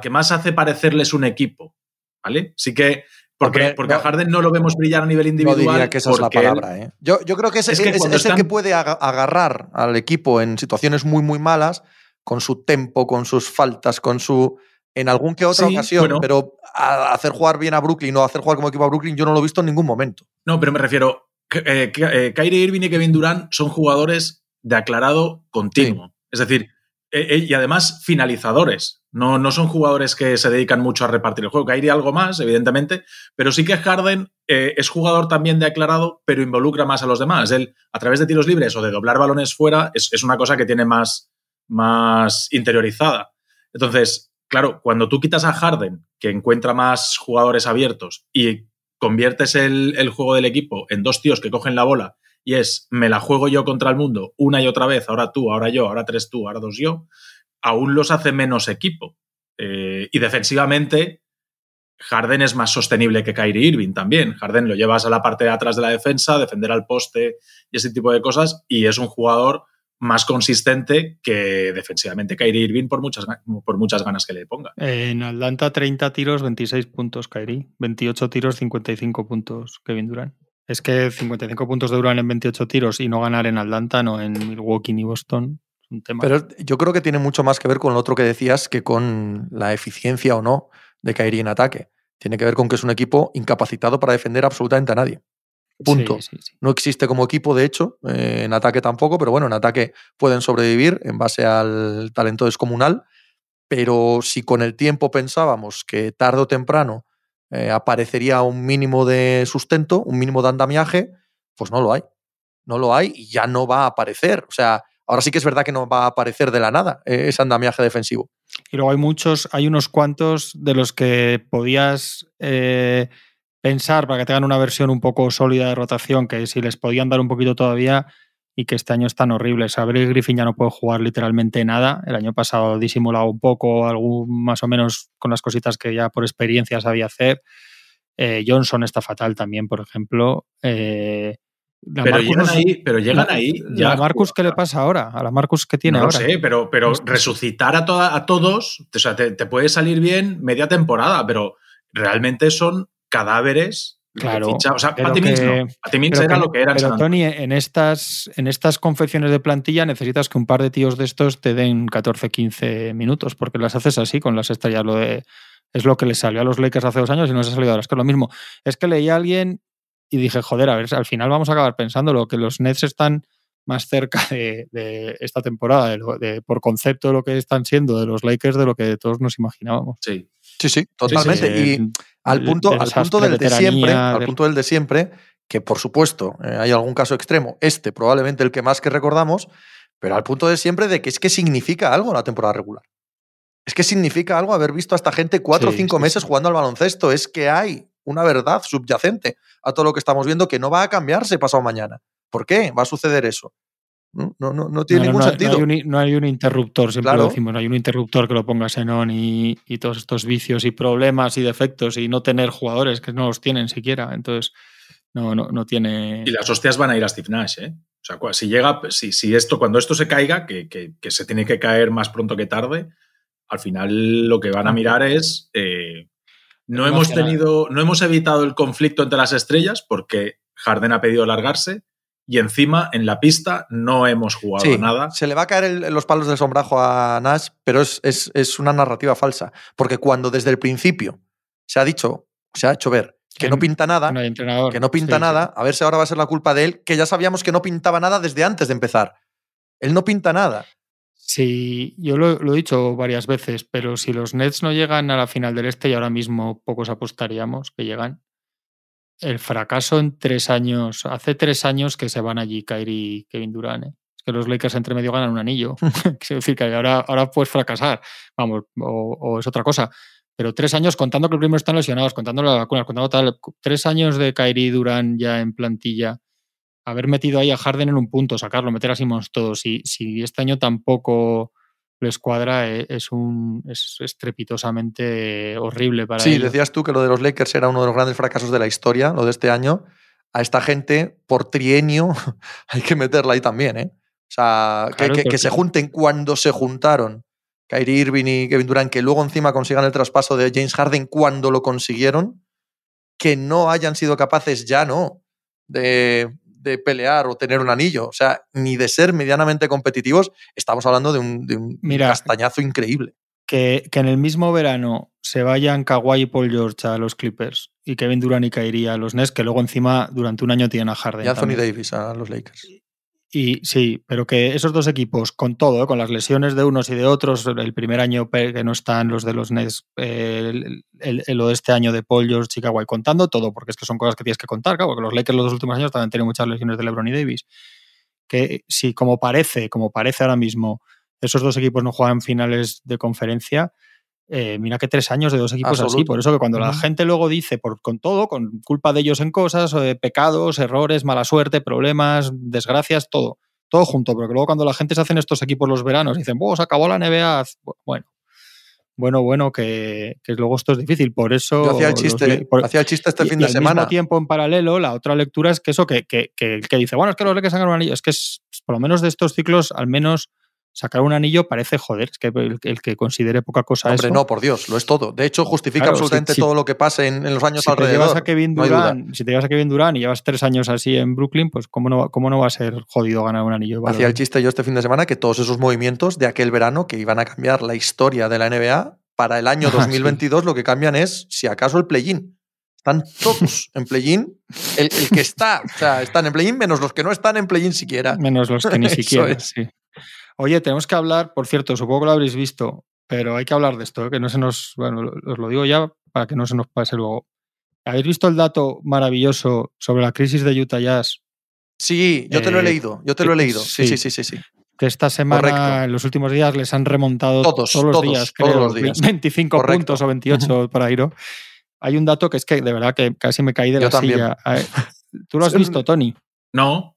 que más hace parecerles un equipo, ¿vale? Sí que porque, porque a Harden no lo vemos brillar a nivel individual. No diría que esa es la palabra. ¿eh? Yo, yo, creo que es, es, el que puede agarrar al equipo en situaciones muy, muy malas, con su tempo, con sus faltas, con su en algún que otra ocasión, pero hacer jugar bien a Brooklyn o hacer jugar como equipo a Brooklyn yo no lo he visto en ningún momento. No, pero me refiero, eh, eh, Kyrie Irving y Kevin Durant son jugadores de aclarado continuo. Es decir, eh, y además finalizadores. No, no son jugadores que se dedican mucho a repartir el juego. Kyrie algo más, evidentemente, pero sí que Harden es jugador también de aclarado, pero involucra más a los demás. Él, a través de tiros libres o de doblar balones fuera, es, es una cosa que tiene más, más interiorizada. Entonces, claro, cuando tú quitas a Harden, que encuentra más jugadores abiertos, y conviertes el, juego del equipo en dos tíos que cogen la bola y es me la juego yo contra el mundo una y otra vez, ahora tú, ahora yo, ahora tres tú, ahora dos yo, aún los hace menos equipo. Eh, y defensivamente, Harden es más sostenible que Kyrie Irving también. Harden lo llevas a la parte de atrás de la defensa, defender al poste y ese tipo de cosas, y es un jugador más consistente que defensivamente Kyrie Irving por muchas, por muchas ganas que le ponga. En Atlanta 30 tiros, 26 puntos Kyrie, 28 tiros, 55 puntos Kevin Durant. Es que 55 puntos de Durant en 28 tiros y no ganar en Atlanta, no en Milwaukee ni Boston, un tema. Pero yo creo que tiene mucho más que ver con lo otro que decías que con la eficiencia o no de Kyrie en ataque. Tiene que ver con que es un equipo incapacitado para defender absolutamente a nadie. Punto. No existe como equipo, de hecho, eh, en ataque tampoco, pero bueno, en ataque pueden sobrevivir en base al talento descomunal. Pero si con el tiempo pensábamos que tarde o temprano eh, aparecería un mínimo de sustento, un mínimo de andamiaje, pues no lo hay. No lo hay y ya no va a aparecer. O sea, ahora sí que es verdad que no va a aparecer de la nada eh, ese andamiaje defensivo. Y luego hay muchos, hay unos cuantos de los que podías pensar para que tengan una versión un poco sólida de rotación, que si les podían dar un poquito todavía y que este año están horribles. Gabriel Griffin ya no puede jugar literalmente nada. El año pasado disimulaba un poco, algún, más o menos con las cositas que ya por experiencia sabía hacer. Eh, Johnson está fatal también, por ejemplo. Eh, pero, llegan ahí, pero llegan ahí. Ya ¿A Marcus qué le pasa ahora? ¿A la Marcus que tiene no ahora? No sé, pero, pero resucitar a, toda, a todos, o sea, te, puede salir bien media temporada, pero realmente son cadáveres. Claro, o sea, era lo que eran. Pero Tony, en estas, en estas confecciones de plantilla necesitas que un par de tíos de estos te den 14, 15 minutos, porque las haces así con las estrellas. Lo de, es lo que les salió a los Lakers hace dos años y no se ha salido ahora. Es que es lo mismo. Es que leí a alguien y dije, joder, a ver, al final vamos a acabar pensando lo que los Nets están más cerca de, esta temporada, de, por concepto de lo que están siendo de los Lakers de lo que todos nos imaginábamos. Sí, sí, sí, totalmente. Y al punto, al punto del de siempre, al punto del de siempre, que por supuesto eh, hay algún caso extremo, este probablemente el que más que recordamos, pero al punto de siempre de que es que significa algo la temporada regular. Es que significa algo haber visto a esta gente cuatro o cinco meses jugando al baloncesto. Es que hay una verdad subyacente a todo lo que estamos viendo que no va a cambiarse pasado mañana. ¿Por qué va a suceder eso? No, no, no, tiene ningún sentido. No hay, un, interruptor, siempre lo decimos, no hay un interruptor que lo pongas en on y, todos estos vicios y problemas y defectos y no tener jugadores que no los tienen siquiera. Entonces, no, no, no tiene. Y las hostias van a ir a Steve Nash, ¿eh? O sea, si llega, si, si esto, cuando esto se caiga, que, que, se tiene que caer más pronto que tarde, al final lo que van a mirar es. Eh, no hemos tenido, no hemos evitado el conflicto entre las estrellas porque Harden ha pedido largarse y encima en la pista no hemos jugado nada. Se le va a caer los palos del sombrajo a Nash, pero es, es, una narrativa falsa. Porque cuando desde el principio se ha dicho, se ha hecho ver que no pinta nada, que no pinta nada, a ver si ahora va a ser la culpa de él, que ya sabíamos que no pintaba nada desde antes de empezar. Él no pinta nada. Sí, yo lo, lo, he dicho varias veces, pero si los Nets no llegan a la final del este, y ahora mismo pocos apostaríamos que llegan, el fracaso en tres años. Hace tres años que se van allí Kyrie y Kevin Durant. ¿eh? Es que los Lakers entre medio ganan un anillo. es decir, que ahora, ahora puedes fracasar. Vamos, o, es otra cosa. Pero tres años contando que el primero están lesionados, contando las vacunas, contando tal. Tres años de Kyrie Durant ya en plantilla. Haber metido ahí a Harden en un punto, sacarlo, meter a Simmons todo. Si, si este año tampoco la escuadra e, es, un, es estrepitosamente horrible para Sí, decías tú que lo de los Lakers era uno de los grandes fracasos de la historia, lo de este año. A esta gente, por trienio, hay que meterla ahí también, ¿eh? O sea, que, se junten cuando se juntaron Kyrie Irving y Kevin Durant, que luego encima consigan el traspaso de James Harden cuando lo consiguieron, que no hayan sido capaces ya, ¿no? De, de pelear o tener un anillo, o sea, ni de ser medianamente competitivos, estamos hablando de un, castañazo increíble. Que, que, en el mismo verano se vayan Kawhi y Paul George a los Clippers y Kevin Durant y caería a los Nets, que luego encima durante un año tienen a Harden. Y Anthony Davis a los Lakers. Y sí, pero que esos dos equipos, con todo, ¿eh? con las lesiones de unos y de otros, el primer año que no están los de los Nets, el, de este año de Paul George, Chicago, contando todo, porque es que son cosas que tienes que contar, claro, porque los Lakers los dos últimos años también tienen muchas lesiones de LeBron y Davis. Que si, como parece, como parece ahora mismo, esos dos equipos no juegan finales de conferencia, eh, mira que tres años de dos equipos así. Por eso que cuando la gente luego dice, por, con todo, con culpa de ellos en cosas, eh, pecados, errores, mala suerte, problemas, desgracias, todo. Todo junto. Pero que luego cuando la gente se hacen estos equipos los veranos y dicen, se acabó la NBA. Bueno, bueno, bueno, que, luego esto es difícil. Por eso. Yo hacía el chiste, hacía el chiste este fin de semana. Al mismo tiempo, en paralelo, la otra lectura es que eso que, que, que, que dice, bueno, es que los Lakers han un anillo. Es que es, por lo menos de estos ciclos, al menos sacar un anillo parece joder, es que el, que considere poca cosa Hombre, no, por Dios, lo es todo. De hecho, justifica absolutamente todo lo que pase en, los años alrededor. a Kevin Durant, si te llevas a Kevin Durant y llevas tres años así en Brooklyn, pues ¿cómo no, cómo no va a ser jodido ganar un anillo? Hacía el chiste yo este fin de semana que todos esos movimientos de aquel verano que iban a cambiar la historia de la NBA para el año 2022 lo que cambian es, si acaso, el play-in. Están todos en play-in. El, el que está, o sea, están en play-in menos los que no están en play-in siquiera. Menos los que ni siquiera. es. sí. Oye, tenemos que hablar, por cierto, supongo que lo habréis visto, pero hay que hablar de esto, ¿eh? que no se nos. Bueno, os lo digo ya para que no se nos pase luego. ¿Habéis visto el dato maravilloso sobre la crisis de Utah Jazz? Sí, yo te lo he Eh, leído, yo te lo he leído. Sí, sí, sí. sí, sí. sí. Que esta semana, Correcto. en los últimos días, les han remontado Todos, los todos, días, todos creo, los días. 25 Correcto. puntos o 28 por ahí, ¿no? Hay un dato que es que de verdad que casi me caí de Yo la también. silla. Eh, ¿Tú lo has visto, Tony? No,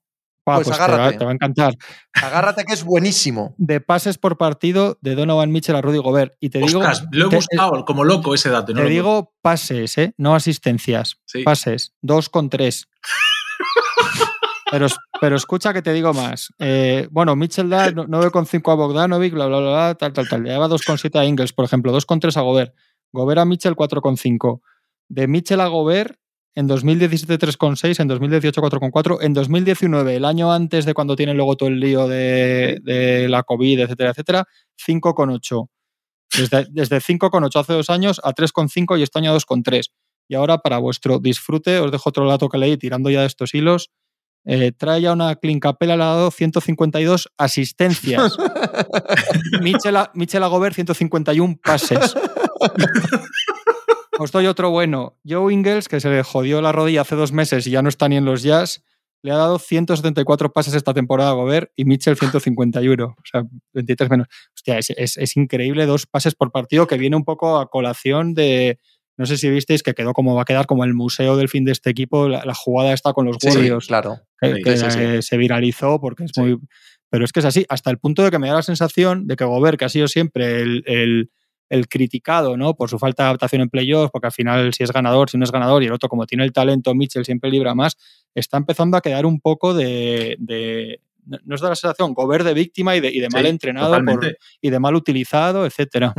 Pa, Pues te va- agárrate. te va a encantar. Agárrate que es buenísimo. de pases por partido de Donovan Mitchell a Rudy Gobert. Y te digo, lo he te- buscado como loco ese dato. no te lo digo pases, ¿eh? no asistencias. Sí. Pases, dos con tres. pero, pero escucha que te digo más. Eh, bueno, Mitchell da 9,5 a Bogdanovic, bla, bla, bla, bla, tal, tal, tal. Le daba 2,7 a Ingles, por ejemplo, 2,3 a Gobert. Gobert a Mitchell 4,5. De Mitchell a Gobert en 2017 3,6, en 2018 4,4, en 2019, el año antes de cuando tiene luego todo el lío de, de la COVID, etcétera, etcétera, 5,8. Desde, desde 5,8 hace dos años a 3,5 y este año a 2,3. Y ahora, para vuestro disfrute, os dejo otro dato que leí tirando ya de estos hilos. Eh, trae ya una Clint Capela, le ha dado 152 asistencias. Michel, Michel Agobert, 151 pases. Os doy otro bueno. Joe Ingles, que se le jodió la rodilla hace dos meses y ya no está ni en los Jazz, le ha dado 174 pases esta temporada a Gobert y Mitchell 151. O sea, 23 menos. Hostia, es, es- es increíble dos pases por partido que viene un poco a colación de. No sé si visteis que quedó como va a quedar como el museo del fin de este equipo, la, la jugada está con los Sí, Warriors claro. que, Sí, que, sí, sí. eh, se viralizó porque es muy. Pero es que es así, hasta el punto de que me da la sensación de que Gobert, que ha sido siempre el, el- el criticado, ¿no? Por su falta de adaptación en playoffs, porque al final si es ganador, si no es ganador, y el otro, como tiene el talento, Mitchell siempre libra más, está empezando a quedar un poco de. de- no no os da la sensación, Gobert de víctima y de, y de mal Sí, entrenado por- y de mal utilizado, etcétera.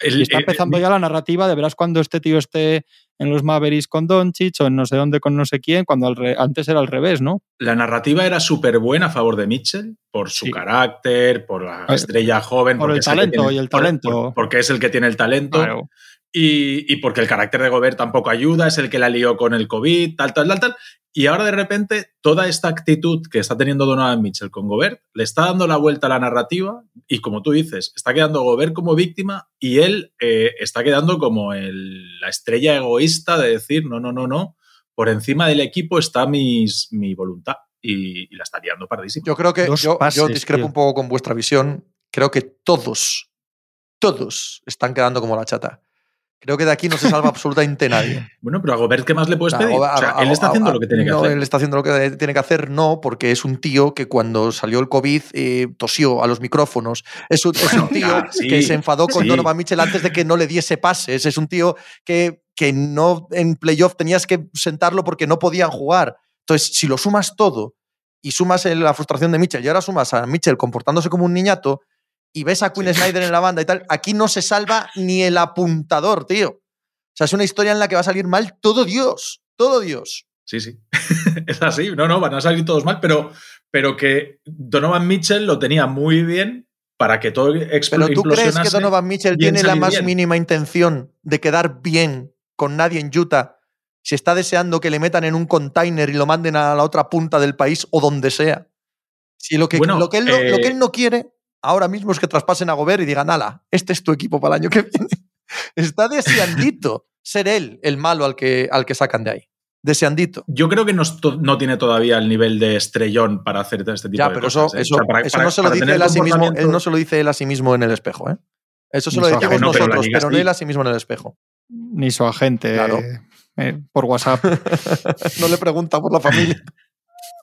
El- Y está eh, empezando eh, ya la narrativa de verás cuando este tío esté en los Mavericks con Doncic o en no sé dónde con no sé quién, cuando re- antes era al revés, ¿no? La narrativa era súper buena a favor de Mitchell, por su Sí. carácter, por la estrella joven. por el talento tiene- y el por- talento. por- porque es el que tiene el talento. Claro. Y, y porque el carácter de Gobert tampoco ayuda, es el que la lió con el COVID, tal, tal, tal, tal. Y ahora de repente toda esta actitud que está teniendo Donovan Mitchell con Gobert le está dando la vuelta a la narrativa y como tú dices, está quedando Gobert como víctima y él eh, está quedando como el- la estrella egoísta de decir, no, no, no, no, por encima del equipo está mis, mi voluntad y, y la está liando pardísima. Yo creo que yo, yo pases, discrepo tío. un poco con vuestra visión. Creo que todos, todos están quedando como la chata. Creo que de aquí no se salva absolutamente nadie. Bueno, pero a Gobert, ¿qué más le puedes pedir? a- O sea, él está a- haciendo lo que tiene que no, hacer. él está haciendo lo que tiene que hacer, no, porque es un tío que cuando salió el COVID eh, tosió a los micrófonos. Es un, es un Bueno, tío ya, sí, que se enfadó con sí. Donovan Mitchell antes de que no le diese pases. Es un tío que, que no en playoff tenías que sentarlo porque no podían jugar. Entonces, si lo sumas todo y sumas la frustración de Mitchell y ahora sumas a Mitchell comportándose como un niñato y ves a Quinn Snyder en la banda y tal, aquí no se salva ni el apuntador, tío. O sea, es una historia en la que va a salir mal todo Dios. Todo Dios. Sí, sí. es así. No, no, van a salir todos mal, pero, pero que Donovan Mitchell lo tenía muy bien para que todo expl- Pero tú crees que. Donovan Mitchell tiene la más bien. mínima intención de quedar bien con nadie en Utah si está deseando que le metan en un container y lo manden a la otra punta del país o donde sea. Si lo que, Bueno, lo que, él, no, lo que eh, él no quiere ahora mismo es que traspasen a Gobert y digan, ala, este es tu equipo para el año que viene. Está deseandito ser él el malo al que, al que sacan de ahí. Deseandito. Yo creo que no, no tiene todavía el nivel de estrellón para hacer este tipo Ya, de pero cosas. eso, ¿eh? eso, O sea, para- eso para- no se lo dice él a sí mismo. Él no se lo dice él a sí mismo en el espejo, ¿eh? Eso se lo decimos agente, no, pero la nosotros, pero no él a sí mismo en el espejo. Ni su agente Claro. eh, por WhatsApp. no le pregunta por la familia.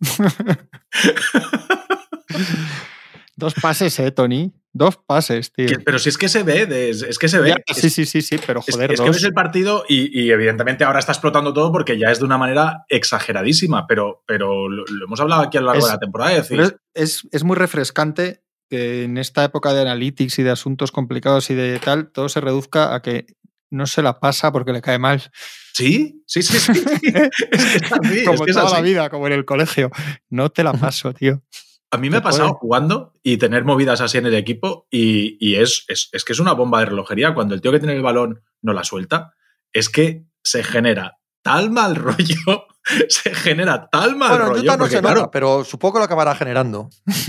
Dos pases, ¿eh, Tony? Dos pases, tío. que- pero si es que se ve, de- es que se ve. Ya, Es- sí, sí, sí, sí, pero Es, joder, es que dos. ves el partido y, y evidentemente ahora está explotando todo porque ya es de una manera exageradísima, pero, pero lo, lo hemos hablado aquí a lo largo Es- de la temporada. Es decir, es, es- es muy refrescante que en esta época de analytics y de asuntos complicados y de tal, todo se reduzca a que no se la pasa porque le cae mal. sí, sí, sí, sí. es que es así, es como que es toda la vida, como en el colegio. No te la paso, tío. A mí me ha pasado puede. jugando y tener movidas así en el equipo y, y es, es, es que es una bomba de relojería. Cuando el tío que tiene el balón no la suelta, es que se genera tal mal rollo, se genera tal mal Bueno, en rollo. Utah no se claro, nota, pero supongo que lo acabará generando.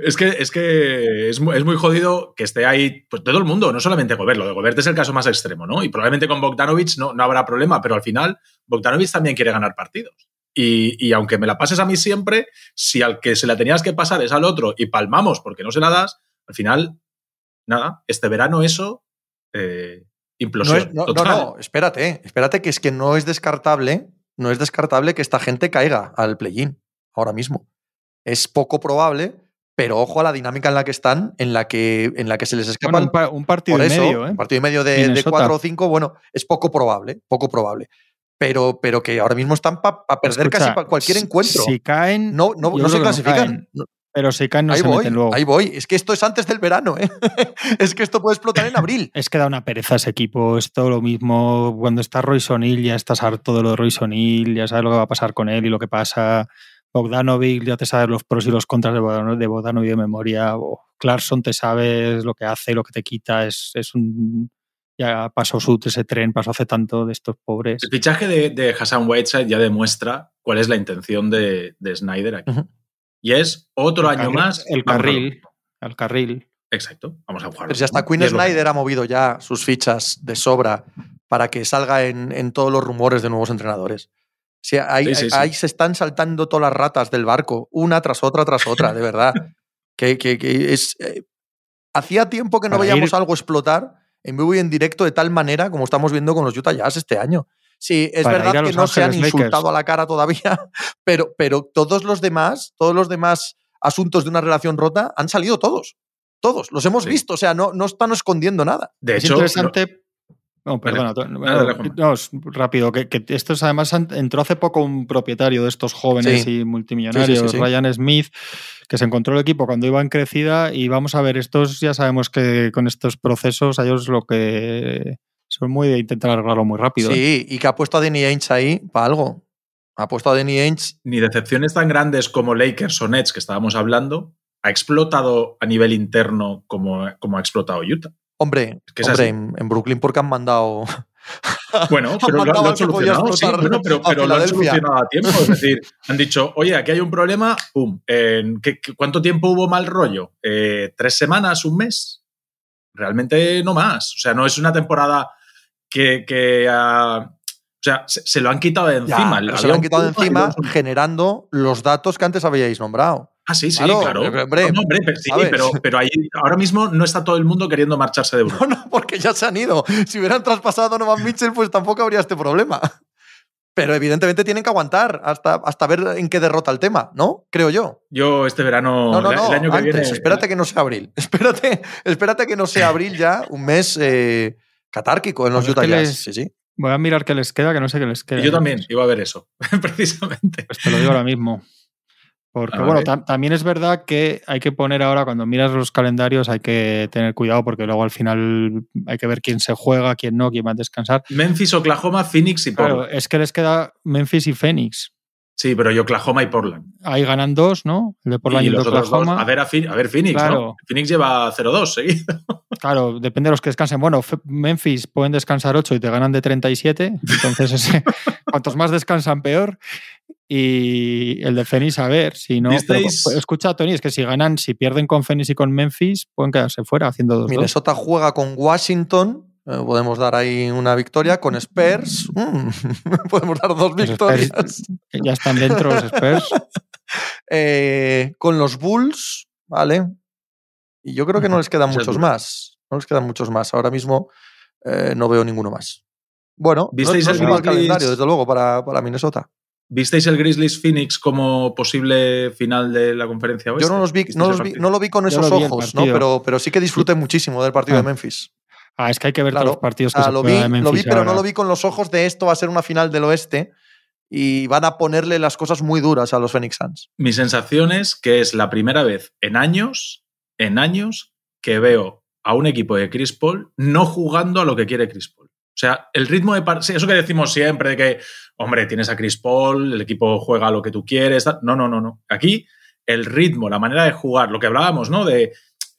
Es que, es, que es, muy, es muy jodido que esté ahí pues, todo el mundo, no solamente Gobert. Lo de Gobert es el caso más extremo, ¿no? Y probablemente con Bogdanovich no, no habrá problema, pero al final Bogdanovich también quiere ganar partidos. Y, y aunque me la pases a mí siempre, si al que se la tenías que pasar es al otro y palmamos porque no se la das, al final, nada, este verano eso, eh, No, implosión. es- no, no, total. no, espérate, espérate que es que no es descartable, no es descartable que esta gente caiga al play-in ahora mismo. Es poco probable, pero ojo a la dinámica en la que están, en la que, en la que se les escapa Bueno, el- un, pa- un partido Por y eso, medio, ¿eh? un partido y medio de, de cuatro o cinco, bueno, es poco probable, poco probable. Pero, pero que ahora mismo están para perder Escucha, casi pa- cualquier encuentro. Si caen. no no, no se clasifican. No, pero si caen, no ahí se voy, meten luego. ahí voy. Es que esto es antes del verano, ¿eh? es que esto puede explotar en abril. Es que da una pereza ese equipo. Es todo lo mismo. Cuando está Royce O'Neill, ya estás harto de lo de Royce O'Neill, ya sabes lo que va a pasar con él y lo que pasa. Bogdanovic, ya te sabes los pros y los contras de Bogdanovic de, Bogdanovic de memoria. O Clarkson, te sabes lo que hace, lo que te quita. Es, es un. Ya pasó su ese tren, pasó hace tanto de estos pobres. El fichaje de, de Hassan Whiteside ya demuestra cuál es la intención de, de Snyder aquí. Y es otro El año carril- más. El carril. El carril. Exacto, vamos a jugar. Pero si hasta Quinn Snyder ha movido ya sus fichas de sobra para que salga en, en todos los rumores de nuevos entrenadores. Si ahí, Sí, sí, sí. ahí se están saltando todas las ratas del barco, una tras otra tras otra, de verdad. que, que- que es. eh, hacía tiempo que no Para veíamos ir- algo explotar en vivo y en directo de tal manera como estamos viendo con los Utah Jazz este año. Sí, es Para verdad que no se han Lakers. insultado a la cara todavía, pero, pero todos los demás, todos los demás asuntos de una relación rota han salido todos. Todos, los hemos Sí. visto, o sea, no, no están escondiendo nada. De es hecho, interesante. No, Vale. perdona. Juanma. no, es rápido. Que, que esto es además entró hace poco un propietario de estos jóvenes Sí. y multimillonarios, Sí, sí, sí, sí. Ryan Smith, que se encontró el equipo cuando iba en crecida. Y vamos a ver, estos ya sabemos que con estos procesos, a ellos lo que son muy de intentar arreglarlo muy rápido. ¿eh? Sí, y que ha puesto a Danny Ainge ahí para algo. Ha puesto a Danny Ainge. ni decepciones tan grandes como Lakers o Nets que estábamos hablando, ha explotado a nivel interno como, como ha explotado Utah. Hombre, Es que es hombre en, en Brooklyn porque han mandado. Bueno, pero lo, lo mandado han solucionado, sí, bueno, pero, pero lo han solucionado a tiempo. Es decir, han dicho, oye, aquí hay un problema, pum. ¿en qué- qué- ¿Cuánto tiempo hubo mal rollo? Eh, ¿Tres semanas? ¿Un mes? Realmente no más. O sea, no es una temporada que... que o sea, se, se lo han quitado de encima. se lo han quitado de encima lo han generando los datos que antes habíais nombrado. Ah, sí, sí, Claro, claro. hombre, No, no, hombre, pero, pero, pero ahí ahora mismo no está todo el mundo queriendo marcharse de Europa. No, no, porque ya se han ido. Si hubieran traspasado a Donovan Mitchell, pues tampoco habría este problema. Pero evidentemente tienen que aguantar hasta, hasta ver en qué derrota el tema, ¿no? Creo yo. Yo este verano, No, no, el- no. el año que antes, viene. espérate que no sea abril. Espérate, espérate que no sea abril ya, un mes eh, catárquico en los Utah Jazz. Sí, sí. Voy a mirar qué les queda, que no sé qué les queda. Yo también iba a ver eso, precisamente. Pues te lo digo ahora mismo. Porque, A bueno, tam- también es verdad que hay que poner ahora, cuando miras los calendarios, hay que tener cuidado porque luego al final hay que ver quién se juega, quién no, quién va a descansar. Memphis, Oklahoma, Phoenix y Claro, Portland. es que les queda Memphis y Phoenix. Sí, pero yo Oklahoma y Portland. Ahí ganan dos, ¿no? El de Portland y, el de dos, Oklahoma. a ver, a, a ver Phoenix, ¿no? Claro. Phoenix lleva 0-2 seguido. Claro, depende de los que descansen. Bueno, Memphis pueden descansar 8 y te ganan de 37. Entonces, ese- cuantos más descansan, peor. Y el de Phoenix, a ver, si no. pero, ¿Visteis? escucha, Tony, es que si ganan, si pierden con Phoenix y con Memphis, pueden quedarse fuera haciendo dos. Minnesota juega con Washington. eh, podemos dar ahí una victoria. Con Spurs. mm, podemos dar dos Los victorias. ya están dentro los Spurs. Eh, con los Bulls, ¿vale? Y yo creo que no les quedan muchos más. No les quedan muchos más. Ahora mismo eh, no veo ninguno más. Bueno, no, ¿Visteis no el es un mal calendario, desde luego, para, para Minnesota. ¿Visteis el Grizzlies Phoenix como posible final de la conferencia oeste? Yo no, los vi, ¿Visteis no, los vi- no lo vi con esos vi ojos, ¿no? Pero, pero sí que disfruté muchísimo del partido Ah. de Memphis. Ah, es que hay que ver Claro, todos los partidos que Ah, se lo, vi, de Memphis lo vi, pero no lo vi con los ojos de esto va a ser una final del oeste y van a ponerle las cosas muy duras a los Phoenix Suns. Mi sensación es que es la primera vez en años, en años, que veo a un equipo de Chris Paul no jugando a lo que quiere Chris Paul. O sea, el ritmo de eso que decimos siempre de que, hombre, tienes a Chris Paul, el equipo juega lo que tú quieres. No, no, no, no. Aquí el ritmo, la manera de jugar, lo que hablábamos, ¿no? De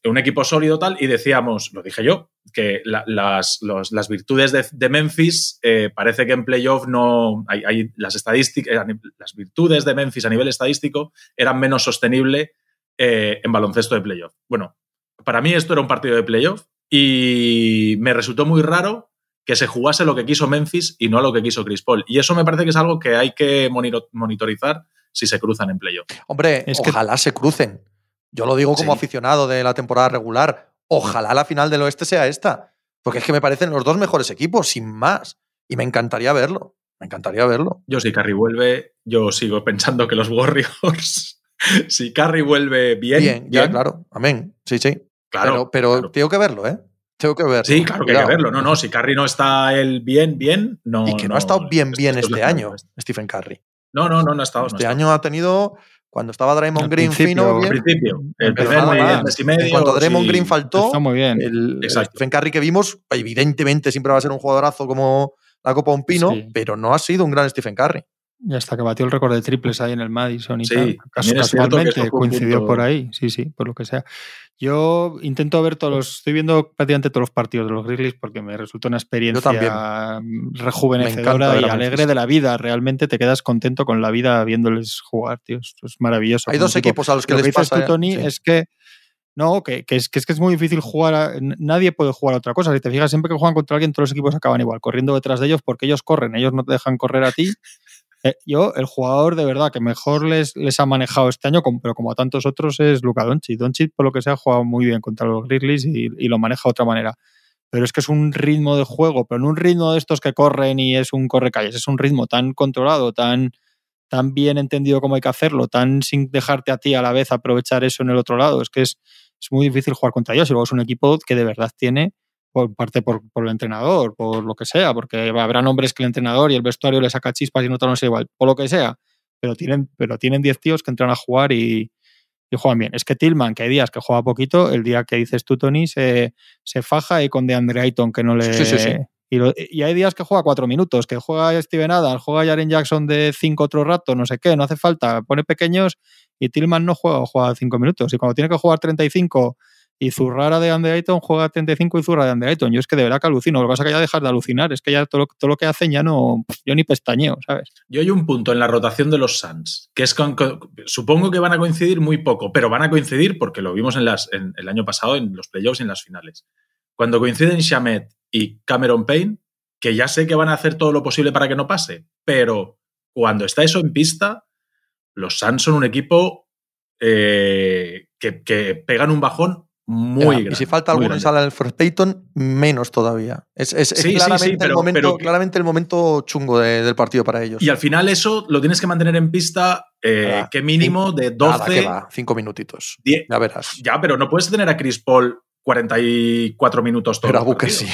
un equipo sólido tal, y decíamos, lo dije yo, que las, las, virtudes de, Memphis eh, parece que en playoff no hay, las estadísticas, las virtudes de Memphis a nivel estadístico eran menos sostenibles en baloncesto de playoff. Bueno, para mí esto era un partido de playoff y me resultó muy raro que se jugase lo que quiso Memphis y no lo que quiso Chris Paul. Y eso me parece que es algo que hay que monitorizar si se cruzan en playoff. Hombre, es ojalá se crucen. Yo lo digo como aficionado de la temporada regular. Ojalá la final del oeste sea esta. Porque es que me parecen los dos mejores equipos, sin más. Y me encantaría verlo. Me encantaría verlo. Yo, si Carry vuelve, yo sigo pensando que los Warriors. si Carry vuelve bien. Bien, ya, claro. Amén. Sí, sí. Claro. Pero, tengo que verlo, ¿eh? Tengo que verlo. Sí, claro que hay que verlo. No, no, si Curry no está el bien, bien, no. Y que no, ha estado bien, bien este año, Stephen Curry. No, no, no, no ha estado. Este año ha tenido, cuando estaba Draymond Green fino. Al principio, el primer mes y medio. En cuanto Draymond Green faltó, está muy bien. El, Stephen Curry que vimos, evidentemente siempre va a ser un jugadorazo como la Copa Un Pino, pero no ha sido un gran Stephen Curry. Y hasta que batió el récord de triples ahí en el Madison y tal. Casualmente coincidió por ahí, sí, sí, por lo que sea. Yo intento ver todos los, estoy viendo prácticamente todos los partidos de los Grizzlies porque me resulta una experiencia rejuvenecedora y alegre de la vida. Realmente te quedas contento con la vida viéndoles jugar, tío. es maravilloso. Hay dos equipos a los que lo les que pasa. Tú, Tony, es que no, que, es, que, es, que es muy difícil jugar. nadie puede jugar a otra cosa. Si te fijas, siempre que juegan contra alguien, todos los equipos acaban igual, corriendo detrás de ellos porque ellos corren, ellos no te dejan correr a ti eh, yo, el jugador de verdad que mejor les, les ha manejado este año, pero como a tantos otros, es Luka Doncic. Doncic, por lo que sea, ha jugado muy bien contra los Grizzlies y, lo maneja de otra manera. Pero es que es un ritmo de juego, pero no un ritmo de estos que corren y es un correcalles. Es un ritmo tan controlado, tan, tan bien entendido como hay que hacerlo, tan sin dejarte a ti a la vez aprovechar eso en el otro lado. Es que es, es muy difícil jugar contra ellos. Y luego es un equipo que de verdad tiene por parte por, el entrenador, por lo que sea, porque habrá nombres que el entrenador y el vestuario le saca chispas y no te lo sé igual, por lo que sea, pero tienen pero tienen 10 tíos que entran a jugar y, juegan bien. Es que Tillman, que hay días que juega poquito, el día que dices tú, Tony, se, se faja y con DeAndre Ayton que no le... Y, hay días que juega cuatro minutos, que juega Steven Adams, juega Jaren Jackson de cinco otro rato, no sé qué, no hace falta, pone pequeños y Tillman no juega o juega cinco minutos. Y cuando tiene que jugar 35 y Zurrara de Andy juega 35 y Zurra de Andy. Yo es que de verdad que alucino. Lo que pasa es que ya dejar de alucinar. Es que ya todo lo, todo lo que hacen ya no. Yo ni pestañeo, ¿sabes? Yo hay un punto en la rotación de los Suns, que es supongo que van a coincidir muy poco, pero van a coincidir porque lo vimos en las, en, el año pasado en los playoffs y en las finales. Cuando coinciden Shamet y Cameron Payne, que ya sé que van a hacer todo lo posible para que no pase, pero cuando está eso en pista, los Suns son un equipo eh, que, que pegan un bajón muy grande. Y si falta alguno en sala del First Payton, menos todavía. Es, claramente, el momento, claramente, el momento, chungo del partido para ellos. Y al final eso lo tienes que mantener en pista, eh, que mínimo de 12. Nada, cinco minutitos. ya verás. Ya, pero no puedes tener a Chris Paul 44 minutos todo. Pero a Booker sí.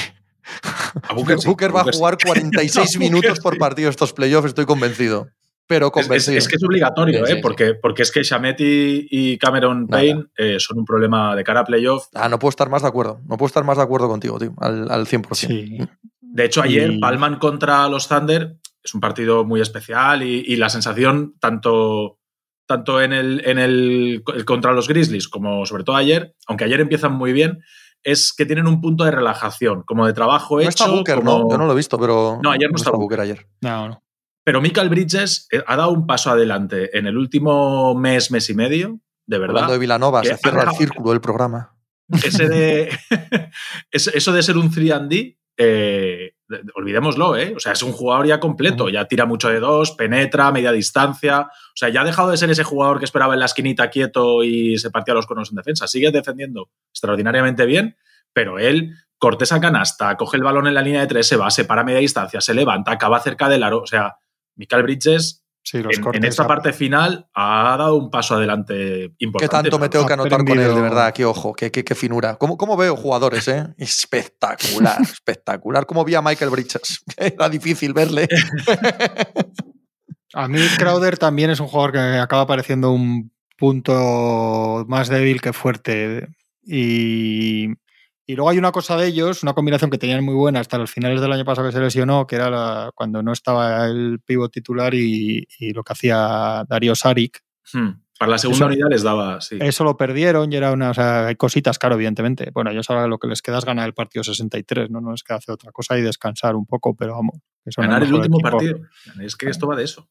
A Booker, va a jugar 46 minutos por partido estos playoffs, estoy convencido pero Es, es, que es obligatorio, ¿eh? porque, porque es que Shamet y, Cameron Payne eh, son un problema de cara a playoff. Ah, no puedo estar más de acuerdo. No puedo estar más de acuerdo contigo, tío, al, al 100%. De hecho, ayer, Palman contra los Thunder es un partido muy especial y, la sensación, tanto, tanto en, el, en el, contra los Grizzlies como sobre todo ayer, aunque ayer empiezan muy bien, es que tienen un punto de relajación, como de trabajo no hecho. Booker, no, yo no lo he visto, pero. No, ayer no, estaba Booker ayer. No, no. Pero Michael Bridges eh, ha dado un paso adelante en el último mes, mes y medio, de verdad. Hablando de Vilanova, se cierra el círculo del programa. Ese de, eso de ser un 3D, eh, olvidémoslo, ¿eh? O sea, es un jugador ya completo, ya tira mucho de dos, penetra, media distancia. O sea, ya ha dejado de ser ese jugador que esperaba en la esquinita quieto y se partía los conos en defensa. Sigue defendiendo extraordinariamente bien, pero él corta esa canasta, coge el balón en la línea de tres, se va, se para a media distancia, se levanta, acaba cerca del aro. O sea, Michael Bridges en, esta parte final ha dado un paso adelante importante. ¿Qué tanto me tengo que anotar con él, de verdad? Qué ojo, qué, qué, finura. ¿Cómo, ¿Cómo, veo jugadores, eh? Espectacular, espectacular. ¿Cómo vi a Michael Bridges? Era difícil verle. a mí Crowder también es un jugador que acaba pareciendo un punto más débil que fuerte. Y y luego hay una cosa de ellos, una combinación que tenían muy buena hasta los finales del año pasado que se lesionó, que era cuando no estaba el pivot titular y, lo que hacía Darío Saric. Hmm. Para la segunda unidad les daba, sí. Eso lo perdieron y era una. O sea, hay cositas, claro, evidentemente. Bueno, ellos ahora lo que les queda es ganar el partido 63, ¿no? No es que hace otra cosa y descansar un poco, pero vamos. Ganar el último partido. Es que esto va de eso.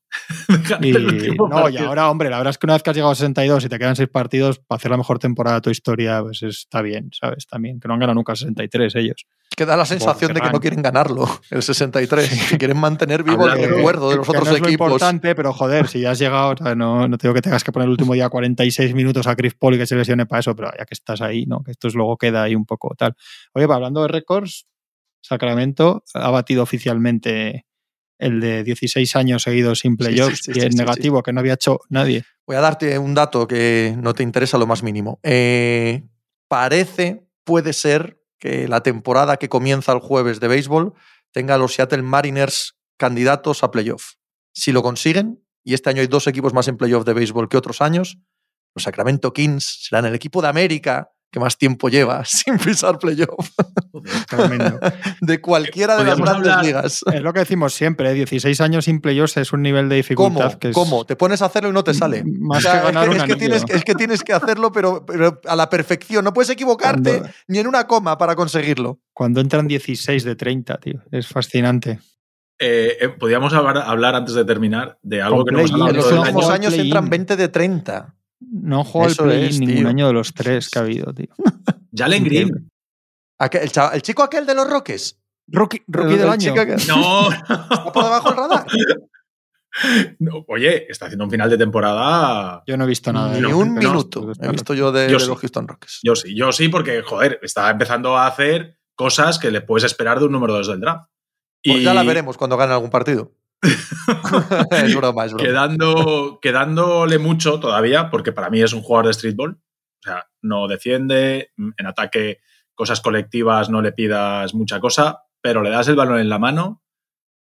y, no, y ahora, hombre, la verdad es que una vez que has llegado a 62 y te quedan seis partidos, para hacer la mejor temporada de tu historia, pues está bien, ¿sabes? También, que no han ganado nunca 63 ellos. Que da la sensación de que no quieren ganarlo, el 63, que quieren mantener vivo el recuerdo de los otros no es equipos. importante, pero joder, si ya has llegado, no, no te digo que tengas que poner el último día 46 minutos a Chris Paul y que se lesione para eso, pero ya que estás ahí, ¿no? Que esto es, luego queda ahí un poco tal. Oye, hablando de récords, Sacramento ha batido oficialmente el de 16 años seguidos sin playoffs y el negativo que no había hecho nadie. Voy a darte un dato que no te interesa lo más mínimo. Eh, parece, puede ser que la temporada que comienza el jueves de béisbol tenga a los Seattle Mariners candidatos a playoff. Si lo consiguen, y este año hay dos equipos más en playoff de béisbol que otros años, los Sacramento Kings serán el equipo de América que más tiempo lleva sin pisar playoff. de cualquiera de las grandes ligas. Es lo que decimos siempre, 16 ¿eh? años sin playoffs es un nivel de dificultad ¿Cómo? que es... ¿Cómo? Te pones a hacerlo y no te sale. Más que ganar es, que, un es, que tienes, es, que, tienes, que hacerlo, pero, pero, a la perfección. No puedes equivocarte Cuando... ni en una coma para conseguirlo. Cuando entran 16 de 30, tío. Es fascinante. Eh, eh, podríamos hablar, hablar, antes de terminar de algo que no hemos hablado. En los últimos años entran 20 de 30. No juego el play es, ningún tío. año de los tres que ha habido, tío. Jalen Green. ¿El, chaval, ¿El, chico aquel de los Roques? Rookie, rookie del año. No. ¿Está por debajo del radar? No, oye, está haciendo un final de temporada. Yo no he visto nada. Ni de un minuto no, he visto yo de, yo de sí. los Houston Rockets. Yo sí, yo sí, porque, joder, está empezando a hacer cosas que le puedes esperar de un número 2 del draft. Pues y... ya la veremos cuando gane algún partido. es broma, es broma. Quedando, quedándole mucho todavía, porque para mí es un jugador de streetball. O sea, no defiende, en ataque, cosas colectivas, no le pidas mucha cosa, pero le das el balón en la mano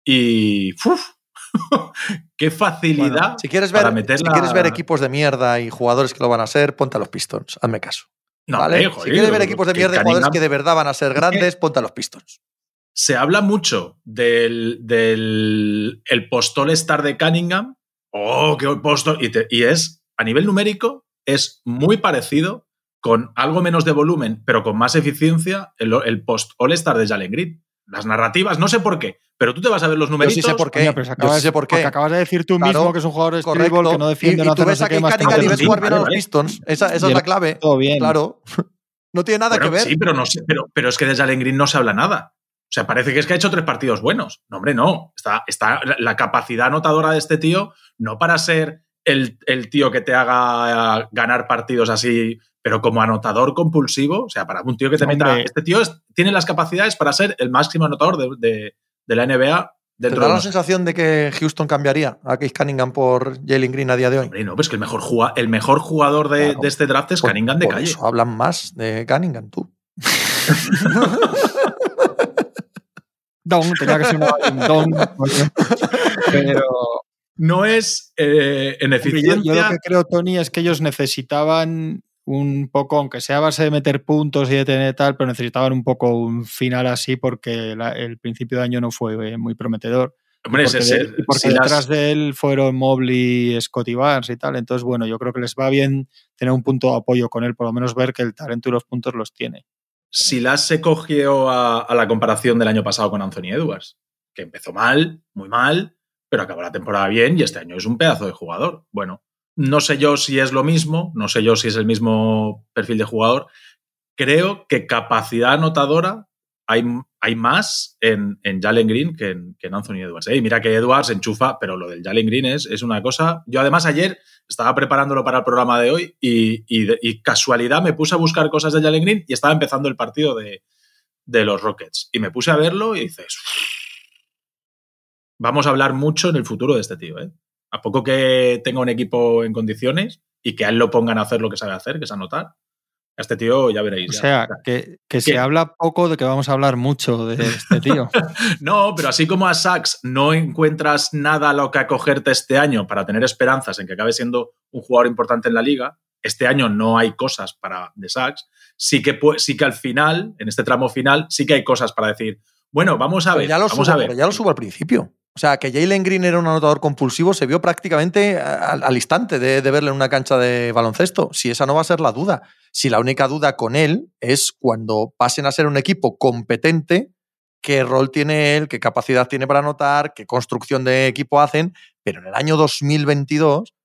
y. ¡Uf! ¡Qué facilidad! Bueno, si, quieres ver, para meterla... si quieres ver equipos de mierda y jugadores que lo van a ser, ponte a los Pistons. Hazme caso. No, ¿vale? joder, si quieres ver equipos de mierda y jugadores que de verdad van a ser grandes, ponte a los Pistons se habla mucho del, del el postol star de Cunningham. Oh, qué postol. Y, te, y, es, a nivel numérico, es muy parecido, con algo menos de volumen, pero con más eficiencia, el, el post All-Star de Jalen Green. Las narrativas, no sé por qué, pero tú te vas a ver los numeritos. Yo sí sé por qué. Pero acabas, Yo sí sé por qué. acabas de decir tú claro, mismo que es un jugador de streetball que no defiende y, no y tú ves a Kate Cunningham y ves jugar bien a los Pistons. Esa, esa es la clave. Todo bien. Claro. No tiene nada bueno, que ver. Sí, pero, no sé, pero, pero es que de Jalen Green no se habla nada. O sea, parece que es que ha hecho tres partidos buenos. No, hombre, no. Está, está la capacidad anotadora de este tío, no para ser el, el, tío que te haga ganar partidos así, pero como anotador compulsivo. O sea, para un tío que te Hombre. meta. Este tío es, tiene las capacidades para ser el máximo anotador de, de, de la NBA. ¿Te da de la sensación de que Houston cambiaría a Case Cunningham por Jalen Green a día de hoy? Hombre, no, pues que el mejor, el mejor jugador de, Claro. de este draft es Por- Cunningham de por calle. eso hablan más de Cunningham, tú. Don, tenía que ser una un don. Pero No es eh, en yo, eficiencia. yo lo que creo, Tony, es que ellos necesitaban un poco, aunque sea a base de meter puntos y de tener tal, pero necesitaban un poco un final así porque la- el principio de año no fue eh, muy prometedor. Hombre, porque ese- de- porque si las- detrás de él fueron Mobley, Scotty Barnes y tal. Entonces, bueno, yo creo que les va bien tener un punto de apoyo con él, por lo menos ver que el talento y los puntos los tiene. Silas se cogió a, a la comparación del año pasado con Anthony Edwards, que empezó mal, muy mal, pero acabó la temporada bien y este año es un pedazo de jugador. Bueno, no sé yo si es lo mismo, no sé yo si es el mismo perfil de jugador. Creo que capacidad anotadora hay, hay más en, en Jalen Green que en, que Anthony Edwards. Y mira que Edwards enchufa, pero lo del Jalen Green es, es una cosa. Yo además ayer estaba preparándolo para el programa de hoy y, y casualidad me puse a buscar cosas de Jalen Green y estaba empezando el partido de, de los Rockets. Y me puse a verlo y dices, vamos a hablar mucho en el futuro de este tío. ¿eh? A poco que tenga un equipo en condiciones y que a él lo pongan a hacer lo que sabe hacer, que es anotar, este tío ya veréis. O ya. sea, que, que se habla poco de que vamos a hablar mucho de este tío. No, pero así como a Sachs no encuentras nada a lo que acogerte este año para tener esperanzas en que acabe siendo un jugador importante en la liga, este año no hay cosas para de Sachs, sí que, sí que al final, en este tramo final, sí que hay cosas para decir, bueno, vamos a Pero ver, ya, lo vamos subo, a ver. pero ya lo subo al principio. O sea, que Jalen Green era un anotador compulsivo se vio prácticamente al, instante de, verle en una cancha de baloncesto. Si esa no va a ser la duda. Si la única duda con él es cuando pasen a ser un equipo competente, qué rol tiene él, qué capacidad tiene para anotar, qué construcción de equipo hacen. Pero en el año 2022,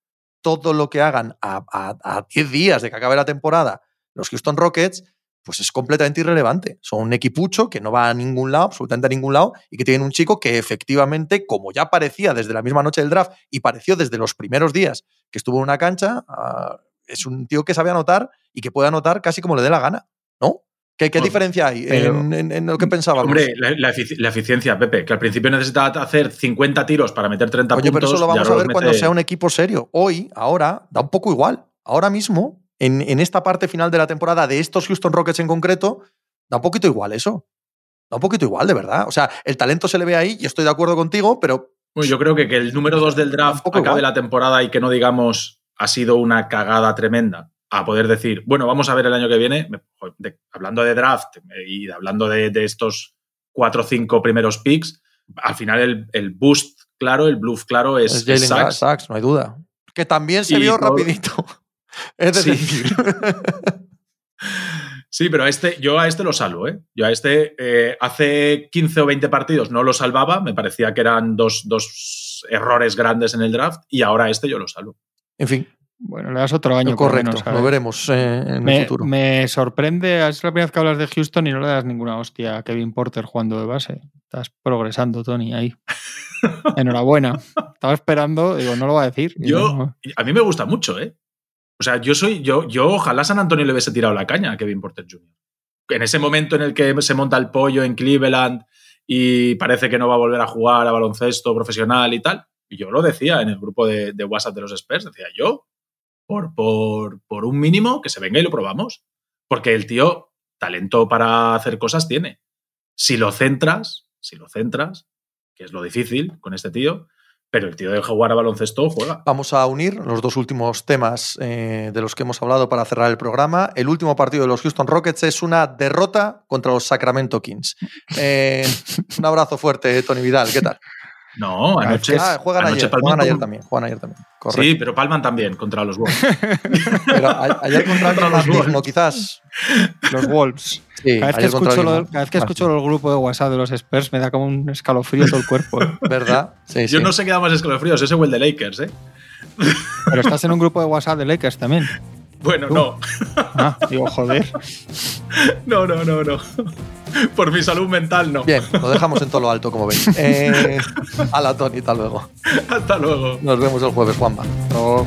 todo lo que hagan a 10 días de que acabe la temporada los Houston Rockets pues es completamente irrelevante. Son un equipucho que no va a ningún lado, absolutamente a ningún lado, y que tienen un chico que efectivamente, como ya parecía desde la misma noche del draft y pareció desde los primeros días que estuvo en una cancha, uh, es un tío que sabe anotar y que puede anotar casi como le dé la gana, ¿no? ¿Qué, qué diferencia hay pero, en, en, en, lo que pensábamos? Hombre, la, la, efic la, eficiencia, Pepe, que al principio necesitaba hacer 50 tiros para meter 30 Oye, puntos. pero eso lo vamos a ver mete... cuando sea un equipo serio. Hoy, ahora, da un poco igual. Ahora mismo, en, en, esta parte final de la temporada de estos Houston Rockets en concreto, da un poquito igual eso. Da un poquito igual, de verdad. O sea, el talento se le ve ahí y estoy de acuerdo contigo, pero. Bueno, yo creo que, que el número 2 del draft acabe igual. la temporada y que no digamos ha sido una cagada tremenda a poder decir, bueno, vamos a ver el año que viene, de, hablando de draft y hablando de, de estos cuatro o cinco primeros picks, al final el, el, boost claro, el bluff claro es, es Jalen Sachs. no hay duda. Que también se y vio todo... rapidito. Es sí. sí, pero a este, yo a este lo salvo, ¿eh? Yo a este eh, hace 15 o 20 partidos no lo salvaba, me parecía que eran dos, dos errores grandes en el draft, y ahora a este yo lo salvo. En fin, bueno, le das otro año. Correcto, menos, lo veremos eh, en me, el futuro. Me sorprende, es la primera vez que hablas de Houston y no le das ninguna hostia a Kevin Porter jugando de base. Estás progresando, Tony, ahí. Enhorabuena. Estaba esperando, digo, no lo va a decir. Yo, no. a mí me gusta mucho, ¿eh? O sea, yo soy, yo, yo ojalá San Antonio le hubiese tirado la caña a Kevin Porter Jr. En ese momento en el que se monta el pollo en Cleveland y parece que no va a volver a jugar a baloncesto profesional y tal. Y yo lo decía en el grupo de, WhatsApp de los Spurs, decía yo, por, por, por, un mínimo que se venga y lo probamos. Porque el tío, talento para hacer cosas tiene. Si lo centras, si lo centras, que es lo difícil con este tío, pero el tío de jugar a baloncesto juega. Vamos a unir los dos últimos temas eh, de los que hemos hablado para cerrar el programa. El último partido de los Houston Rockets es una derrota contra los Sacramento Kings. Eh, un abrazo fuerte, Tony Vidal. ¿Qué tal? No, anoche. Ah, juegan, anoche ayer, juegan ayer también. Juegan ayer también. Correcto. Sí, pero palman también contra los Wolves. pero a, ayer contra, contra los Wolves. quizás. Los Wolves. Sí, cada vez que escucho, lo, cada vez que escucho el grupo de WhatsApp de los Spurs me da como un escalofrío todo el cuerpo. ¿eh? ¿Verdad? Sí, Yo sí. no sé qué da más escalofríos, ese o el de Lakers, ¿eh? Pero estás en un grupo de WhatsApp de Lakers también. Bueno, ¿Tú? no. Ah, digo, joder. No, no, no, no. Por mi salud mental, no. Bien, lo dejamos en todo lo alto, como veis. Eh, a la Tony, hasta luego. Hasta luego. Nos vemos el jueves, Juanma. Oh.